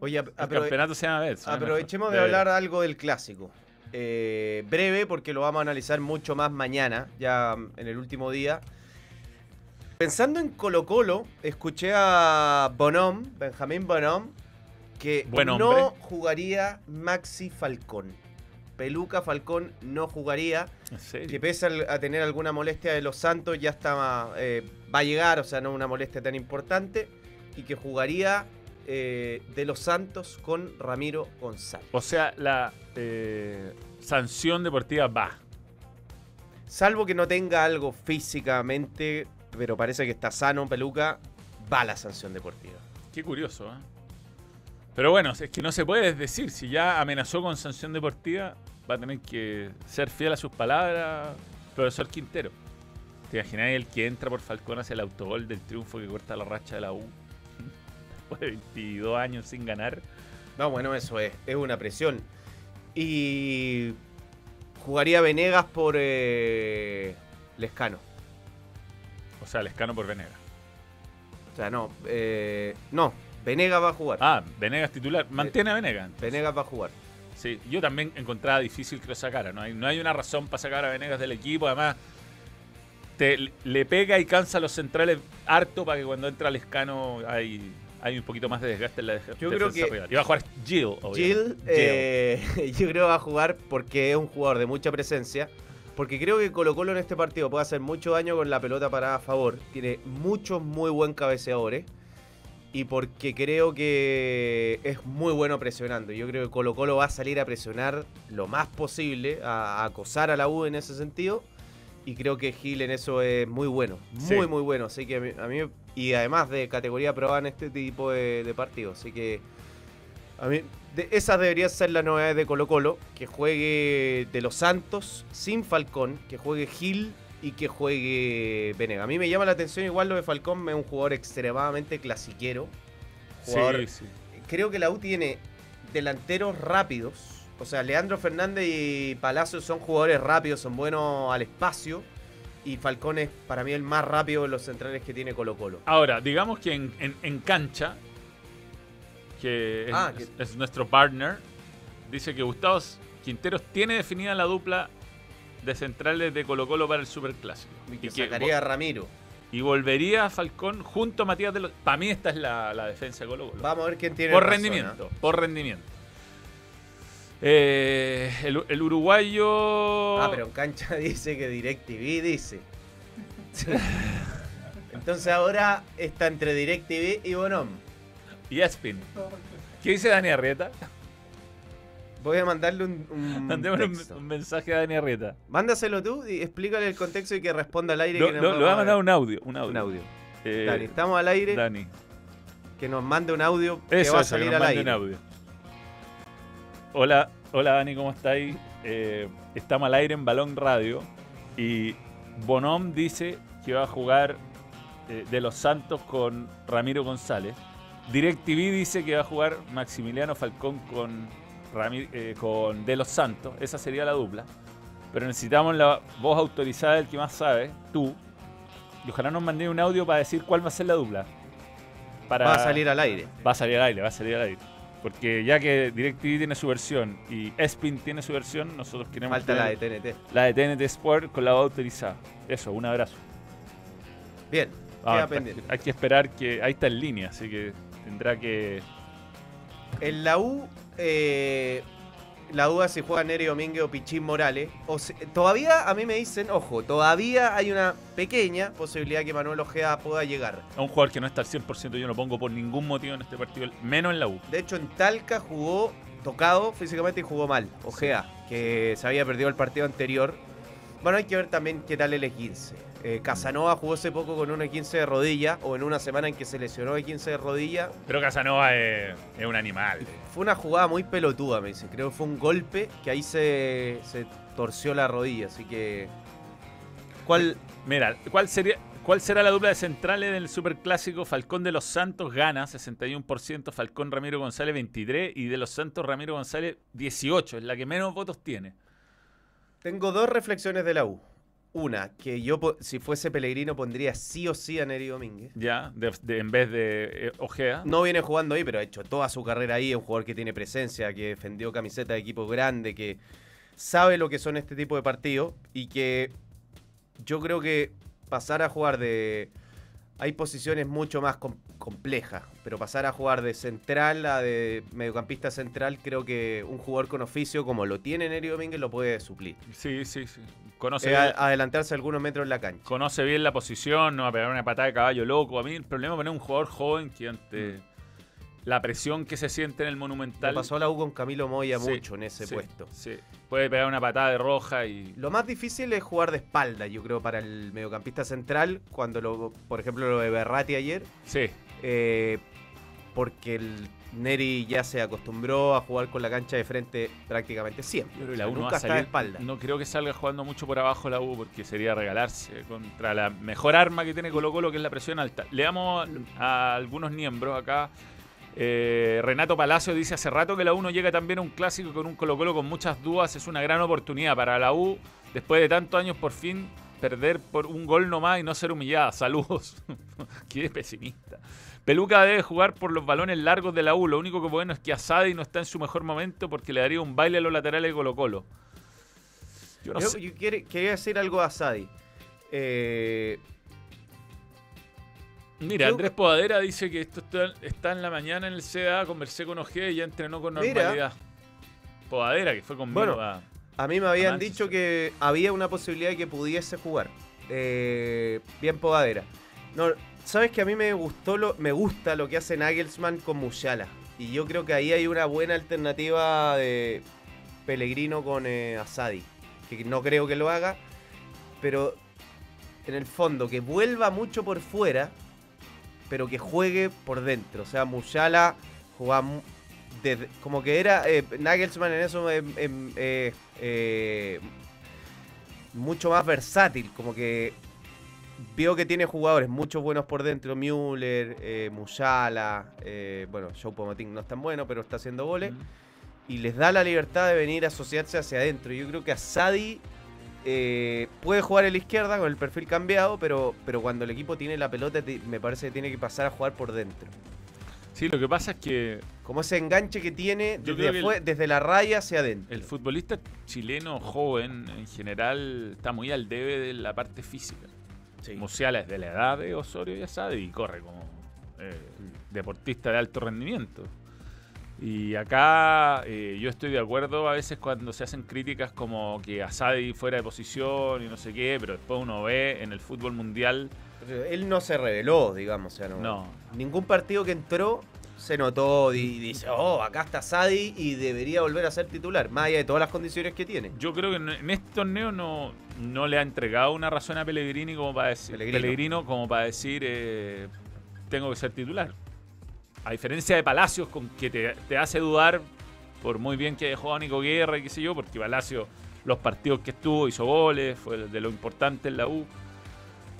Oye, El campeonato se llama Betson. es aprovechemos de hablar algo del clásico. Eh, breve, porque lo vamos a analizar mucho más mañana, ya mm, en el último día. Pensando en Colo Colo, escuché a Bonom, Benjamín Bonom, que Buen no jugaría Maxi Falcón. Peluca Falcón no jugaría. Que pese a tener alguna molestia de los Santos, ya está, eh, va a llegar, o sea, no una molestia tan importante. Y que jugaría eh, de los Santos con Ramiro González. O sea, la eh, sanción deportiva va. Salvo que no tenga algo físicamente, pero parece que está sano, Peluca, va la sanción deportiva. Qué curioso, ¿eh? Pero bueno, es que no se puede decir. Si ya amenazó con sanción deportiva, va a tener que ser fiel a sus palabras, profesor Quintero. ¿Te imaginas el que entra por Falcón hacia el autogol del triunfo que corta la racha de la U? <laughs> Después de 22 años sin ganar. No, bueno, eso es, es una presión. Y jugaría Venegas por eh, Lescano. O sea, Lescano por Venegas. O sea, no, eh, no, Venegas va a jugar. Ah, Venegas titular. Mantiene a Venegas. Venegas va a jugar. Sí, yo también encontraba difícil que lo sacara. No hay, no hay una razón para sacar a Venegas del equipo. Además, te, le pega y cansa a los centrales harto para que cuando entra Lescano hay, hay un poquito más de desgaste en la dej- Yo creo defensa que- rival. Y va a jugar Jill, obviamente. eh, <laughs> yo creo que va a jugar porque es un jugador de mucha presencia. Porque creo que Colo Colo en este partido puede hacer mucho daño con la pelota parada a favor. Tiene muchos muy buen cabeceadores. Y porque creo que es muy bueno presionando. Yo creo que Colo Colo va a salir a presionar lo más posible, a, a acosar a la U en ese sentido. Y creo que Gil en eso es muy bueno. Sí. Muy, muy bueno. Así que a mí, a mí- y además de categoría probada en este tipo de, de partidos. Así que a mí, de- esas deberían ser las novedades de Colo Colo. Que juegue de los Santos sin Falcón, que juegue Gil y que juegue Venega. A mí me llama la atención igual lo de Falcón, es un jugador extremadamente clasiquero. Jugador, Sí, sí. Creo que la U tiene delanteros rápidos. O sea, Leandro Fernández y Palacio son jugadores rápidos, son buenos al espacio. Y Falcón es para mí el más rápido de los centrales que tiene Colo Colo. Ahora, digamos que en, en- en cancha, que es, Ah, es- que- es nuestro partner, dice que Gustavo Quinteros tiene definida la dupla de centrales de Colo Colo para el Superclásico. Y que Y que sacaría a Ramiro. Y volvería a Falcón junto a Matías de los... Para mí esta es la, la defensa de Colo Colo. Vamos a ver quién tiene por razón, rendimiento, ¿ah? por rendimiento. Eh, el, el uruguayo... Ah, pero en cancha <laughs> dice que DirecTV dice. <laughs> Entonces ahora está entre DirecTV y Bonom. Y Espin. ¿Qué dice Dani Arrieta? Voy a mandarle un, un Mandémosle un, texto. un mensaje a Dani Arrieta. Mándaselo tú y explícale el contexto y que responda al aire. Lo, que lo- lo a mandar un audio. Un audio. Eh, Dani, estamos al aire. Dani. Que nos mande un audio que Eso, va a eso, que salir nos al mande aire. un audio. Hola, hola Dani, ¿cómo estáis? Eh, estamos al aire en Balón Radio y Bonom dice que va a jugar eh, de los Santos con Ramiro González. DirecTV dice que va a jugar Maximiliano Falcón con, Rami- eh, con De los Santos. Esa sería la dupla. Pero necesitamos la voz autorizada del que más sabe, tú. Y ojalá nos mande un audio para decir cuál va a ser la dupla. Para... Va a salir al aire. Va a salir al aire, va a salir al aire. Porque ya que DirecTV tiene su versión y Espin tiene su versión, nosotros queremos Falta la de TNT. la de TNT Sport con la voz autorizada. Eso, un abrazo. Bien, Ah, queda hay que esperar que. Ahí está en línea, así que tendrá que. En la U, eh, la duda si juega Neri Domínguez o Pichín Morales. O todavía a mí me dicen, ojo, todavía hay una pequeña posibilidad que Manuel Ojeda pueda llegar. A un jugador que no está al 100%, yo no pongo por ningún motivo en este partido, menos en la U. De hecho, en Talca jugó tocado físicamente y jugó mal. Ojea, que se había perdido el partido anterior. Bueno, hay que ver también qué tal el E15. Eh, Casanova jugó hace poco con un E15 de rodilla, o en una semana en que se lesionó E15 de rodilla. Pero Casanova es, es un animal. Fue una jugada muy pelotuda, me dice. Creo que fue un golpe que ahí se, se torció la rodilla, así que. ¿Cuál? Mira, ¿cuál sería.? ¿Cuál será la dupla de centrales del Superclásico? Falcón de los Santos gana 61%, Falcón Ramiro González 23% y de los Santos Ramiro González 18%, es la que menos votos tiene. Tengo dos reflexiones de la U. Una, que yo, si fuese Pellegrino, pondría sí o sí a Neri Domínguez. Ya, de- de- en vez de eh, Ojea. No viene jugando ahí, pero ha hecho toda su carrera ahí. Es un jugador que tiene presencia, que defendió camiseta de equipo grande, que sabe lo que son este tipo de partidos y que yo creo que pasar a jugar de hay posiciones mucho más com- complejas, pero pasar a jugar de central a de mediocampista central, creo que un jugador con oficio como lo tiene Neri Domínguez lo puede suplir. Sí, sí, sí. Conoce, Eh, adelantarse algunos metros en la cancha. conoce bien la posición, no va a pegar una patada de caballo loco. A mí el problema es poner un jugador joven que ante la presión que se siente en el Le Monumental. pasó a la U con Camilo Moya Sí, mucho en ese sí, puesto. Sí. Puede pegar una patada de roja y. Lo más difícil es jugar de espalda, yo creo, para el mediocampista central, cuando lo, por ejemplo, lo de Berrati ayer, Sí. eh, porque el Neri ya se acostumbró a jugar con la cancha de frente prácticamente siempre. Yo creo O que sea, la U no nunca está de espalda. No creo que salga jugando mucho por abajo la U porque sería regalarse contra la mejor arma que tiene Colo Colo, que es la presión alta. Le damos a algunos miembros acá. Eh, Renato Palacio dice hace rato que la U no llega también a un clásico con un Colo Colo con muchas dudas. Es una gran oportunidad para la U, después de tantos años, por fin perder por un gol nomás y no ser humillada. <laughs> Saludos. <laughs> Qué pesimista. Peluca debe jugar por los balones largos de la U. Lo único que bueno es que Asadi no está en su mejor momento porque le daría un baile a los laterales de Colo Colo. Yo no Yo, sé. yo quiere- quería decir algo a Sadi. Eh, Mira, Andrés Podadera dice que esto está, está en la mañana en el CDA, conversé con Ojeda y ya entrenó con Mira. normalidad. Podadera, que fue conmigo Bueno, a- a mí me habían dicho que había una posibilidad de que pudiese jugar. Eh, bien podadera. No, Sabes que a mí me gustó lo, me gusta lo que hace Nagelsmann con Musiala. Y yo creo que ahí hay una buena alternativa de Pellegrino con eh, Asadi. Que no creo que lo haga. Pero en el fondo, que vuelva mucho por fuera. Pero que juegue por dentro. O sea, Musiala jugaba desde- como que era eh, Nagelsmann en eso em, em, eh, eh, mucho más versátil, como que vio que tiene jugadores muchos buenos por dentro, Müller, eh, Musiala, eh, bueno, Joe Pomatín no es tan bueno, pero está haciendo goles, y les da la libertad de venir a asociarse hacia adentro. Yo creo que a Sadi eh, puede jugar en la izquierda con el perfil cambiado, pero, pero cuando el equipo tiene la pelota me parece que tiene que pasar a jugar por dentro. Sí, lo que pasa es que Como ese enganche que tiene desde, que el- desde la raya hacia adentro. el futbolista chileno joven en general está muy al debe de la parte física. Sí. Musiala es de la edad de Osorio y Asadi y corre como eh, deportista de alto rendimiento. Y acá eh, yo estoy de acuerdo a veces cuando se hacen críticas como que Asadi fuera de posición y no sé qué, pero después uno ve en el fútbol mundial, Él no se reveló, digamos. O sea, no, no, Ningún partido que entró se notó y dice, oh, acá está Sadi y debería volver a ser titular, más allá de todas las condiciones que tiene. Yo creo que en- en este torneo no, no le ha entregado una razón a Pellegrini como para decir, Pellegrino. Pellegrino como para decir eh, tengo que ser titular. A diferencia de Palacios, con que te, te hace dudar, por muy bien que haya jugado Nico Guerra y qué sé yo, porque Palacios, los partidos que estuvo, hizo goles, fue de lo importante en la U.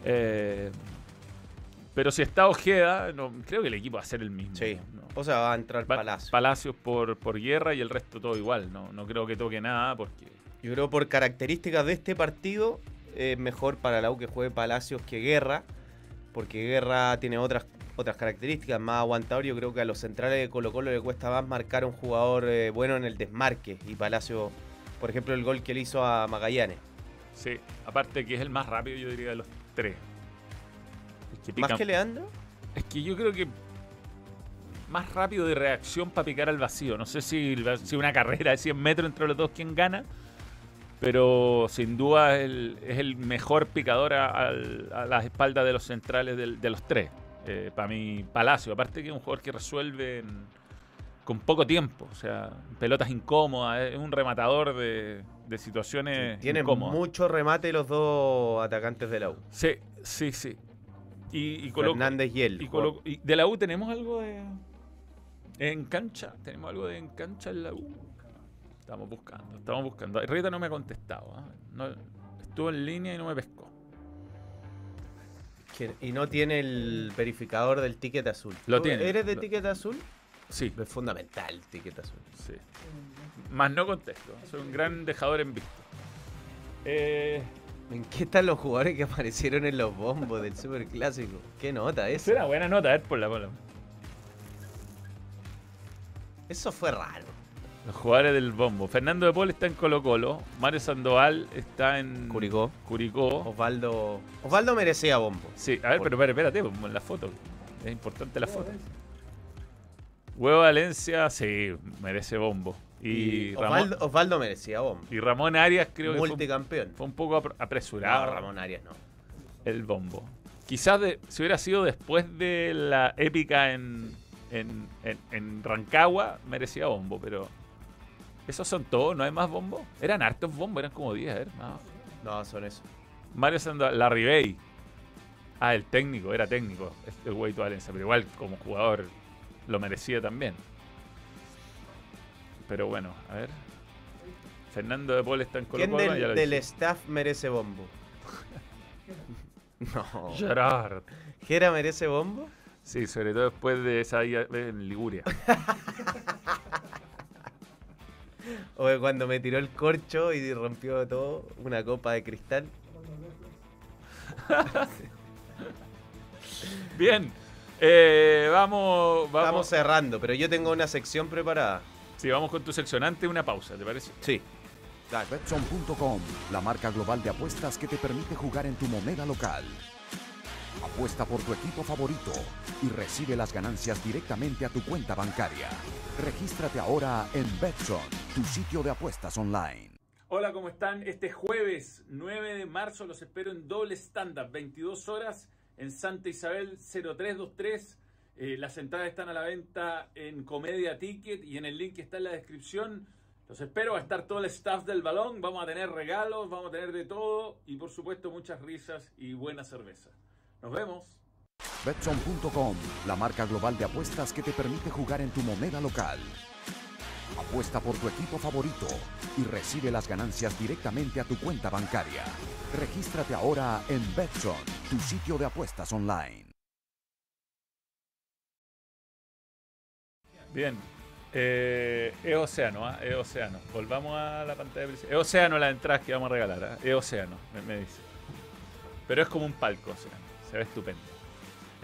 Eh, pero si está Ojeda, no, creo que el equipo va a ser el mismo. Sí. ¿no? O sea, va a entrar Pa- Palacio. Palacios por, por Guerra y el resto todo igual. No, no creo que toque nada porque Yo creo por características de este partido es mejor para la U que juegue Palacios que Guerra, porque Guerra tiene otras otras características, más aguantador. Yo creo que a los centrales de Colo Colo le cuesta más marcar a un jugador eh, bueno en el desmarque. Y Palacio, por ejemplo, el gol que le hizo a Magallanes. Sí, aparte que es el más rápido, yo diría, de los tres. Que Más que Leandro, Es que yo creo que más rápido de reacción para picar al vacío. No sé si, si una carrera de 100 metros entre los dos, quién gana. Pero sin duda es el, es el mejor picador a, las espaldas de los centrales del- de los tres. Para mí, Palacio. Aparte que es un jugador que resuelve en- con poco tiempo. O sea, pelotas incómodas. Es un rematador de, de situaciones tienen incómodas. mucho remate los dos atacantes de la U. Sí, sí, sí. Y, y coloco- Fernández y él. y coloco- y de la U tenemos algo de. En cancha. Tenemos algo de en cancha en la U. Estamos buscando, estamos buscando. Rita no me ha contestado. ¿ah? No- estuvo en línea y no me pescó. Y no tiene el verificador del ticket azul. Lo ¿Tú tiene. ¿Eres de Lo- ticket azul? Sí, Es fundamental el ticket azul. sí. Más no contesto. Soy un gran dejador en visto. Eh, ¿En qué están los jugadores que aparecieron en los bombos del Super Clásico? ¿Qué nota es esa? una buena nota, a ver por la bola. Eso fue raro. Los jugadores del bombo. Fernando de Paul está en Colo Colo. Mario Sandoval está en Curicó. Curicó. Osvaldo. Osvaldo merecía bombo. Sí, a ver, pero espérate, espérate, en la foto. Es importante la foto. Huevo Valencia, sí, merece bombo. Y, Ramón, Osvaldo, Osvaldo merecía bombo. y Ramón Arias creo que fue un, fue un poco apr- apresurado No, Ramón Arias no. el bombo. Quizás de- si hubiera sido después de la épica en, en, en- en Rancagua, merecía bombo, pero esos son todos, no hay más bombo. Eran hartos bombos, eran como 10, a ver. No, son eso. Mario Sandoval, la Ribey. Ah, el técnico, era técnico, este Guaito Valencia, pero igual como jugador lo merecía también. Pero bueno, a ver. Fernando de Paul está en Colo ¿Quién del, ya lo del dije. staff merece bombo? <laughs> no. Gerard. ¿Jera merece bombo? Sí, sobre todo después de esa en Liguria. <laughs> <laughs> O cuando me tiró el corcho y rompió todo, una copa de cristal. <laughs> Bien, eh, vamos, vamos. Estamos cerrando, pero yo tengo una sección preparada. Sí, vamos con tu sección. Antes una pausa, ¿te parece? Sí. Betson.com, la marca global de apuestas que te permite jugar en tu moneda local. Apuesta por tu equipo favorito y recibe las ganancias directamente a tu cuenta bancaria. Regístrate ahora en Betson, tu sitio de apuestas online. Hola, ¿cómo están? Este jueves 9 de marzo los espero en doble stand-up, 22 horas en Santa Isabel 0323. Eh, las entradas están a la venta en Comedia Ticket y en el link que está en la descripción. Los espero, va a estar todo el staff del balón, vamos a tener regalos, vamos a tener de todo y por supuesto muchas risas y buena cerveza. Nos vemos. Betson.com, la marca global de apuestas que te permite jugar en tu moneda local. Apuesta por tu equipo favorito y recibe las ganancias directamente a tu cuenta bancaria. Regístrate ahora en Betson, tu sitio de apuestas online. Bien. Eh, es Océano, Océano. Volvamos a la pantalla principal. Es Océano las entradas que vamos a regalar. Es Océano, me, me dice. Pero es como un palco, Océano. Se ve estupendo.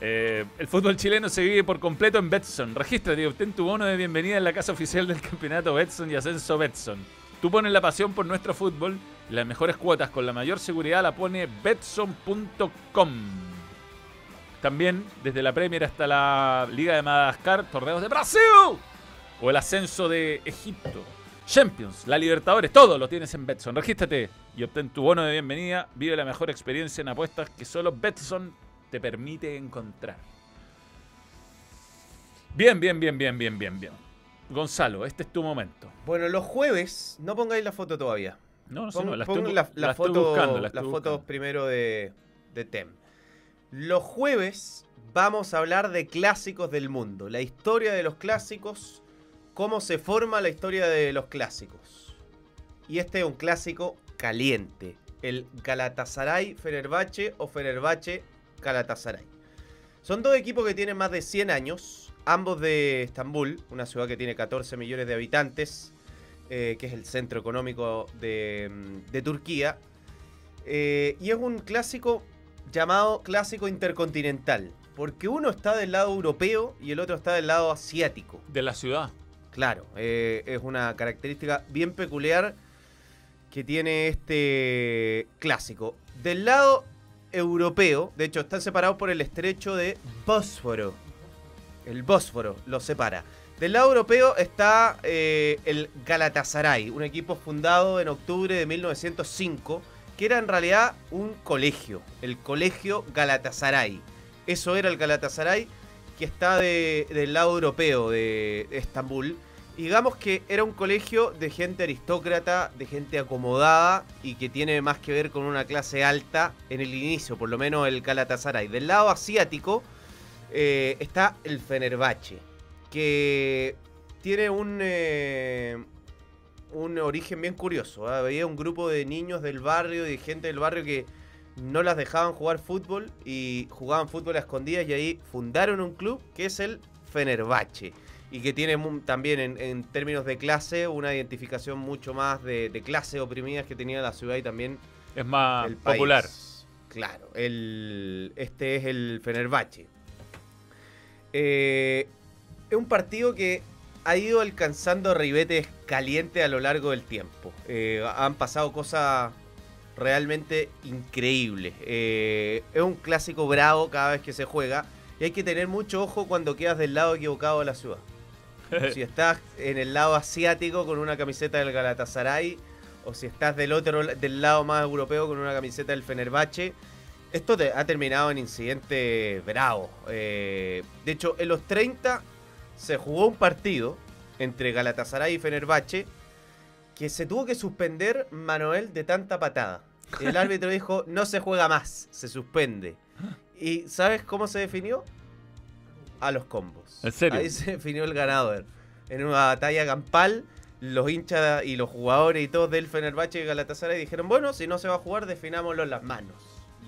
Eh, el fútbol chileno se vive por completo en Betson. Regístrate y obtén tu bono de bienvenida en la casa oficial del campeonato Betson y Ascenso Betson. Tú pones la pasión por nuestro fútbol y las mejores cuotas con la mayor seguridad la pone Betson.com. También desde la Premier hasta la Liga de Madagascar, torneos de Brasil o el ascenso de Egipto. Champions, la Libertadores, todo lo tienes en Betson. Regístrate y obtén tu bono de bienvenida. Vive la mejor experiencia en apuestas que solo Betson te permite encontrar. Bien, bien, bien, bien, bien, bien, bien. Gonzalo, este es tu momento. Bueno, los jueves, no pongáis la foto todavía. No, no Pon, no, la estoy, la, la estoy foto, buscando. La la estoy foto buscando. primero de, de Tem. Los jueves vamos a hablar de clásicos del mundo, la historia de los clásicos, cómo se forma la historia de los clásicos. Y este es un clásico caliente, el Galatasaray Fenerbahce o Fenerbahce Galatasaray. Son dos equipos que tienen más de 100 años, ambos de Estambul, una ciudad que tiene 14 millones de habitantes, eh, que es el centro económico de, mm, Turquía. Eh, y es un clásico llamado clásico intercontinental, porque uno está del lado europeo y el otro está del lado asiático. De la ciudad. Claro, eh, es una característica bien peculiar que tiene este clásico. Del lado europeo, de hecho están separados por el estrecho de Bósforo. El Bósforo los separa. Del lado europeo está eh, el Galatasaray, un equipo fundado en octubre de 1905, que era en realidad un colegio, el Colegio Galatasaray. Eso era el Galatasaray que está de- del lado europeo de, Estambul. Digamos que era un colegio de gente aristócrata, de gente acomodada y que tiene más que ver con una clase alta en el inicio, por lo menos el Galatasaray. Del lado asiático eh, está el Fenerbahce, que tiene un, eh, un origen bien curioso. ¿ah? Había un grupo de niños del barrio y de gente del barrio que no las dejaban jugar fútbol y jugaban fútbol a escondidas y ahí fundaron un club que es el Fenerbahce y que tiene también en, en términos de clase una identificación mucho más de, de clases oprimidas que tenía la ciudad y también Es más el país. popular. Claro, el, este es el Fenerbahce. Eh, es un partido que ha ido alcanzando ribetes calientes a lo largo del tiempo. Eh, han pasado cosas realmente increíbles. Eh, es un clásico bravo cada vez que se juega y hay que tener mucho ojo cuando quedas del lado equivocado de la ciudad. <laughs> si estás en el lado asiático con una camiseta del Galatasaray o si estás del otro del lado más europeo con una camiseta del Fenerbahce, esto te- ha terminado en incidente bravo. Eh, de hecho, en los 30 se jugó un partido entre Galatasaray y Fenerbahce que se tuvo que suspender Manuel de tanta patada. El árbitro dijo, no se juega más, se suspende. ¿Y sabes cómo se definió? A los combos. ¿En serio? Ahí se definió el ganador. En una batalla campal, los hinchas y los jugadores y todos del Fenerbahce y Galatasaray dijeron, bueno, si no se va a jugar, definámoslo en las manos.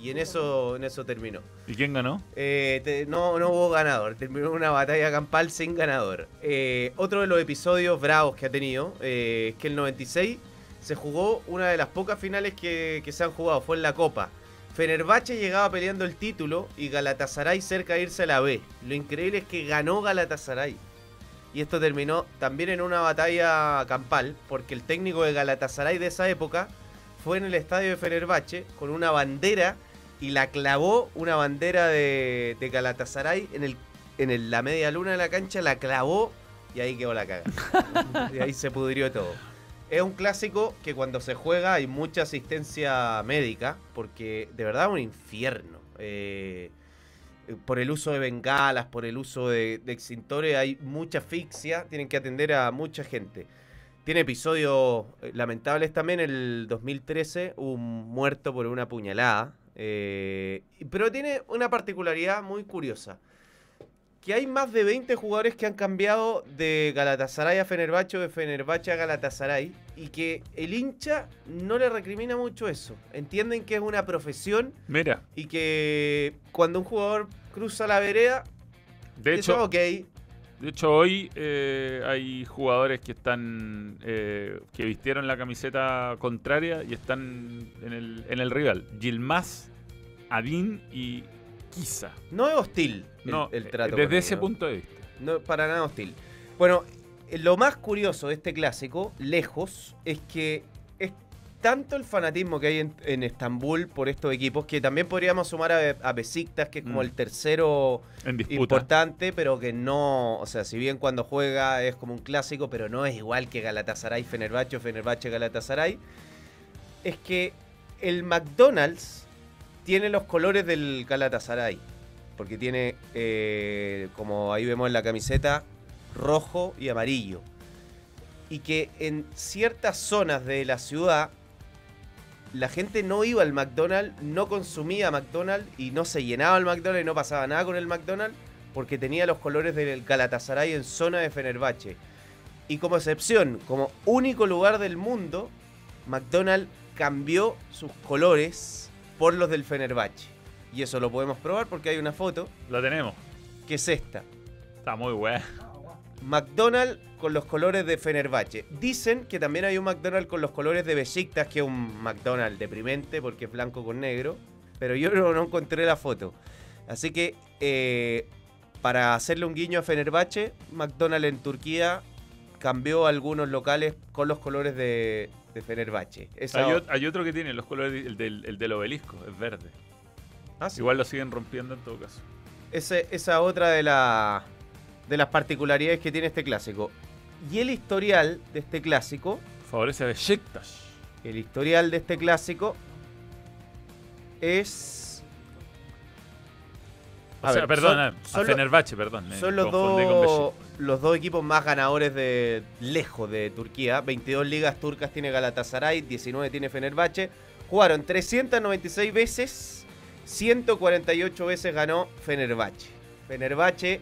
Y en eso, en eso terminó. ¿Y quién ganó? Eh, te- no, no hubo ganador, terminó una batalla campal sin ganador. Eh, otro de los episodios bravos que ha tenido eh, es que el 96 se jugó una de las pocas finales que, que se han jugado, fue en la Copa. Fenerbahce llegaba peleando el título y Galatasaray cerca de irse a la B. Lo increíble es que ganó Galatasaray. Y esto terminó también en una batalla campal, porque el técnico de Galatasaray de esa época fue en el estadio de Fenerbahce con una bandera y la clavó una bandera de, de Galatasaray en, el, en el- la media luna de la cancha, la clavó y ahí quedó la caga. <laughs> y ahí se pudrió todo. Es un clásico que cuando se juega hay mucha asistencia médica, porque de verdad es un infierno. Eh, por el uso de bengalas, por el uso de, extintores, hay mucha asfixia, tienen que atender a mucha gente. Tiene episodios eh, lamentables también. El 2013 hubo un muerto por una puñalada. eh, pero tiene una particularidad muy curiosa. Que hay más de 20 jugadores que han cambiado de Galatasaray a Fenerbahce o de Fenerbahce a Galatasaray. Y que el hincha no le recrimina mucho eso. Entienden que es una profesión Mira, y que cuando un jugador cruza la vereda, de hecho, ok. de hecho hoy eh, hay jugadores que están eh, que vistieron la camiseta contraria y están en el, en el rival. Gilmás, Adín y No es hostil el, No, el eh, trato. desde ese punto de vista. No, para nada hostil. Bueno, eh, lo más curioso de este clásico, lejos, es que es tanto el fanatismo que hay en, en Estambul por estos equipos que también podríamos sumar a, a Besiktas, que es como Mm. el tercero importante, pero que no, o sea, si bien cuando juega es como un clásico, pero no es igual que Galatasaray, Fenerbahce Fenerbahce, Galatasaray, es que el McDonald's tiene los colores del Galatasaray, porque tiene, eh, como ahí vemos en la camiseta, rojo y amarillo. Y que en ciertas zonas de la ciudad la gente no iba al McDonald's, no consumía McDonald's y no se llenaba el McDonald's y no pasaba nada con el McDonald's porque tenía los colores del Galatasaray en zona de Fenerbahce. Y como excepción, como único lugar del mundo, McDonald's cambió sus colores por los del Fenerbahce. Y eso lo podemos probar porque hay una foto La tenemos. que es esta. Está muy buena. McDonald's con los colores de Fenerbahce. Dicen que también hay un McDonald's con los colores de Besiktas, que es un McDonald's deprimente porque es blanco con negro. Pero yo no, no encontré la foto. Así que eh, para hacerle un guiño a Fenerbahce, McDonald's en Turquía cambió algunos locales con los colores de, de Fenerbahce. Esa- Hay, o- hay otro que tiene los colores, el del, el del obelisco, es verde. Ah, sí. Igual lo siguen rompiendo en todo caso. Ese- esa otra de, la, de las particularidades que tiene este clásico. Y el historial de este clásico Favorece a Besiktas. El historial de este clásico es. O A sea, ver, perdón, son- a- Fenerbahce, perdón. Son los dos, los dos equipos más ganadores de lejos de Turquía. 22 ligas turcas tiene Galatasaray, 19 tiene Fenerbahce. Jugaron 396 veces, 148 veces ganó Fenerbahce. Fenerbahce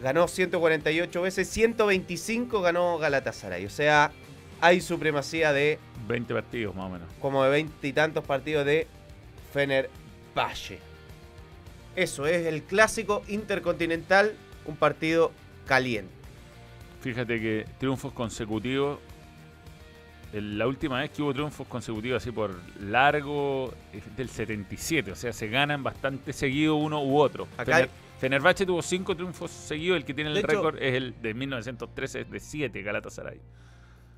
ganó 148 veces, 125 ganó Galatasaray. O sea, hay supremacía de 20 partidos más o menos. como de veinte y tantos partidos de Fenerbahce. Eso es el clásico intercontinental, un partido caliente. Fíjate que triunfos consecutivos La última vez que hubo triunfos consecutivos así por largo es del 77, o sea, se ganan bastante seguido uno u otro. Acá Fener- Fenerbahce tuvo cinco triunfos seguidos, el que tiene De el hecho- récord es el de 1913, es de 7 Galatasaray.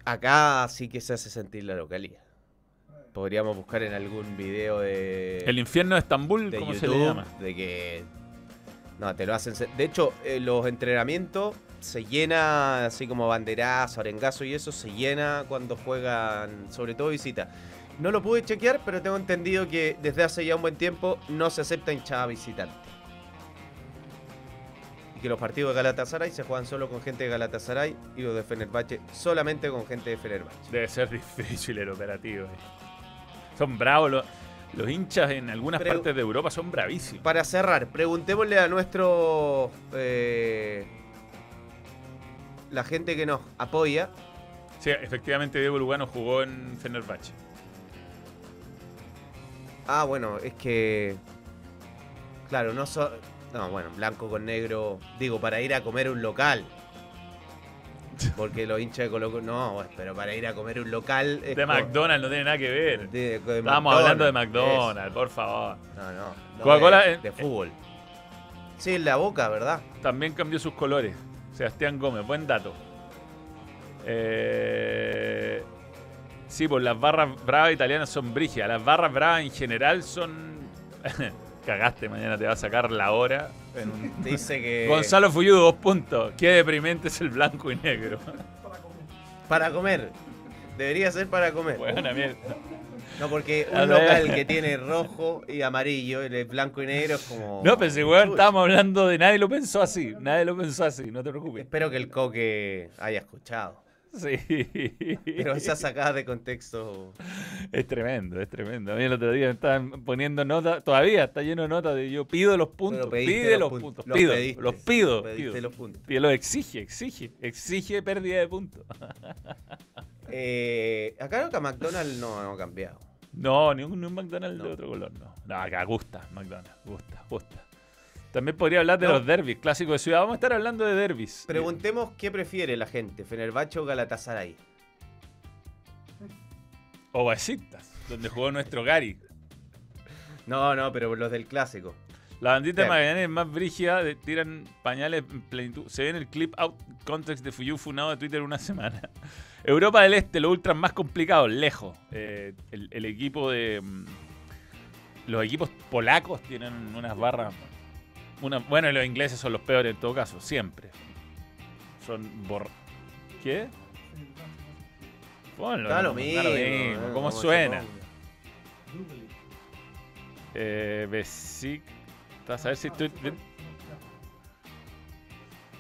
Acá sí que se hace sentir la localidad. Podríamos buscar en algún video de, El infierno de Estambul, de ¿cómo YouTube se le llama? de que no te lo hacen. De hecho, eh, los entrenamientos se llena así como banderazo, arengazo y eso se llena cuando juegan, sobre todo visita. No lo pude chequear, pero tengo entendido que desde hace ya un buen tiempo no se acepta hinchada visitante. Y que los partidos de Galatasaray se juegan solo con gente de Galatasaray y los de Fenerbahce solamente con gente de Fenerbahce. Debe ser difícil el operativo. eh. Son bravos los, los hinchas en algunas partes de Europa, son bravísimos. Para cerrar, preguntémosle a nuestro. eh, la gente que nos apoya. Sí, efectivamente Diego Lugano jugó en Fenerbahce. Ah, bueno, es que. Claro, no so- No, bueno, blanco con negro. Digo, para ir a comer un local. Porque los hinchas de Colo Colo- No, pero para ir a comer un local. De McDonald's no tiene nada que ver. de- de Estábamos hablando de eso. McDonald's, por favor. No, no. no Coca-Cola, de, de fútbol. Sí, en la boca, ¿verdad? También cambió sus colores. Sebastián Gómez, buen dato. Eh, sí, pues las barras bravas italianas son brígidas. Las barras bravas en general son. <laughs> Cagaste, mañana te va a sacar la hora. en un- <laughs> Dice que. Gonzalo Fuyudo, dos puntos. Qué deprimente es el blanco y negro. Para comer. Debería ser para comer. Buena mierda. No, porque un local que tiene rojo y amarillo, el blanco y negro es como. No, pero si weón, estábamos hablando de nadie lo pensó así. Nadie lo pensó así, no te preocupes. Espero que el coque haya escuchado. Sí. Pero esa sacada de contexto. Es tremendo, es tremendo. A mí el otro día me estaban poniendo notas, todavía está lleno de notas de yo pido los puntos, pide los pun- puntos, los pido, pediste, los pido, pido. los puntos. Y lo exige, exige, exige pérdida de puntos. <laughs> Eh, acá creo que McDonald's no, no ha cambiado. No, ni un, ni un McDonald's de No. otro color, no. No, acá gusta McDonald's, gusta, gusta. También podría hablar de No. los derbis, clásicos de ciudad. Vamos a estar hablando de derbis. Preguntemos qué prefiere la gente, Fenerbahce o Galatasaray. O Besiktas, donde jugó nuestro Gary. No, no, pero los del clásico. La bandita de. Magallanes es más brígida, de- tiran pañales en plenitud. Se ve en el clip out context de Fuyu Funado de Twitter una <laughs> semana. Europa del Este, los ultras más complicados, lejos. Eh, el, el equipo de. mm, Los equipos polacos tienen unas barras. Una, bueno, los ingleses son los peores en todo caso, siempre. Son bor. ¿Qué? Ponlo, Da lo mismo. lo mismo. eh, ¿Cómo se suena? Eh, Besiktas, a ver si estoy.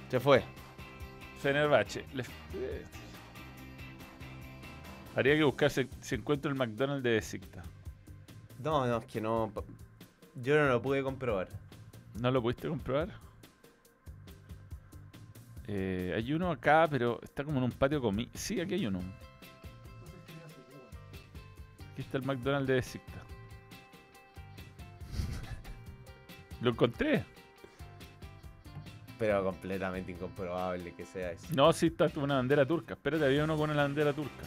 Se fue. Fenerbahce. Le- eh, Haría que buscarse si encuentro el McDonald's de Besiktas. No, no, es que no. Yo no lo pude comprobar. ¿No lo pudiste comprobar? Eh, hay uno acá, pero está como en un patio comi. Sí, aquí hay uno. Aquí está el McDonald's de Besiktas. <laughs> lo encontré. Pero completamente incomprobable que sea eso. No, sí está con una bandera turca. Espérate, había uno con una bandera turca.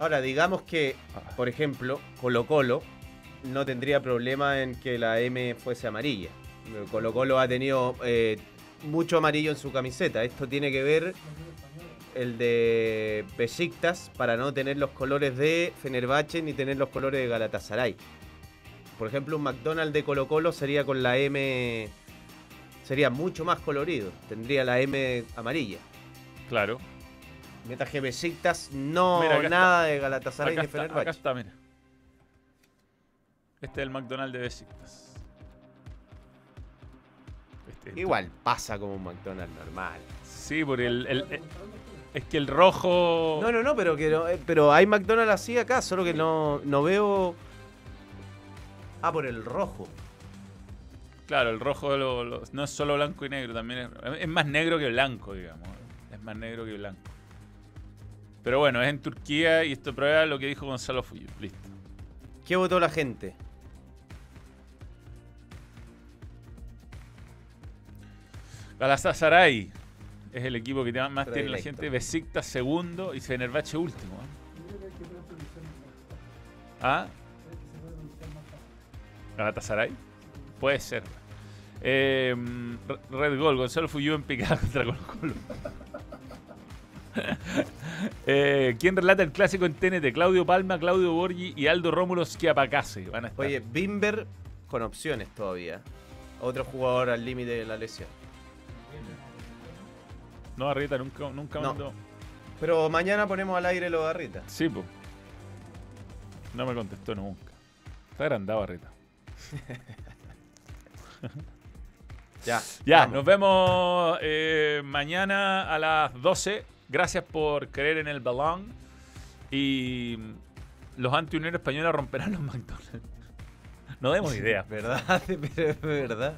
Ahora, digamos que, Ah. por ejemplo, Colo Colo no tendría problema en que la M fuese amarilla. Colo Colo ha tenido eh, mucho amarillo en su camiseta. Esto tiene que ver el de Besiktas para no tener los colores de Fenerbahce ni tener los colores de Galatasaray. Por ejemplo, un McDonald's de Colo Colo sería con la M... Sería mucho más colorido. Tendría la M amarilla. Claro. Mientras que Besiktas no Mira, nada de Galatasaray ni Fenerbahce. acá está, mira. Este es el McDonald's de Besiktas. Este es el- Igual pasa como un McDonald's normal. Sí, porque el, el- el- es que el rojo. No, no, no, pero que no, eh, pero hay McDonald's así acá, solo que no, no veo. Ah, por el rojo. Claro, el rojo lo- lo- no es solo blanco y negro, también es, es más negro que blanco, digamos. Es más negro que blanco. Pero bueno, es en Turquía y esto prueba lo que dijo Gonzalo Fuyo. Listo. ¿Qué votó la gente? Galatasaray es el equipo que más tiene la gente. Besiktas segundo y Fenerbahce último. ¿eh? ¿Ah? Galatasaray. Puede ser. Eh, Red Gol, Gonzalo Fuyú en picada <laughs> contra Colo Colo. <laughs> eh, ¿Quién relata el clásico en TNT? Claudio Palma, Claudio Borgi y Aldo Rómulo Schiapacase. Van a estar. Oye, Bimber con opciones todavía. Otro jugador al límite de la lesión. No, Arrieta nunca, nunca No. mandó. Pero mañana ponemos al aire lo de Arrieta. Sí, po. No me contestó nunca. Está agrandado Arrieta. <laughs> Ya. Ya, vamos. nos vemos eh, mañana a las 12. Gracias por creer en el balón. Y los anti-Unión Española romperán los McDonald's. <laughs> No demos ideas. <laughs> ¿Verdad? Pero es verdad.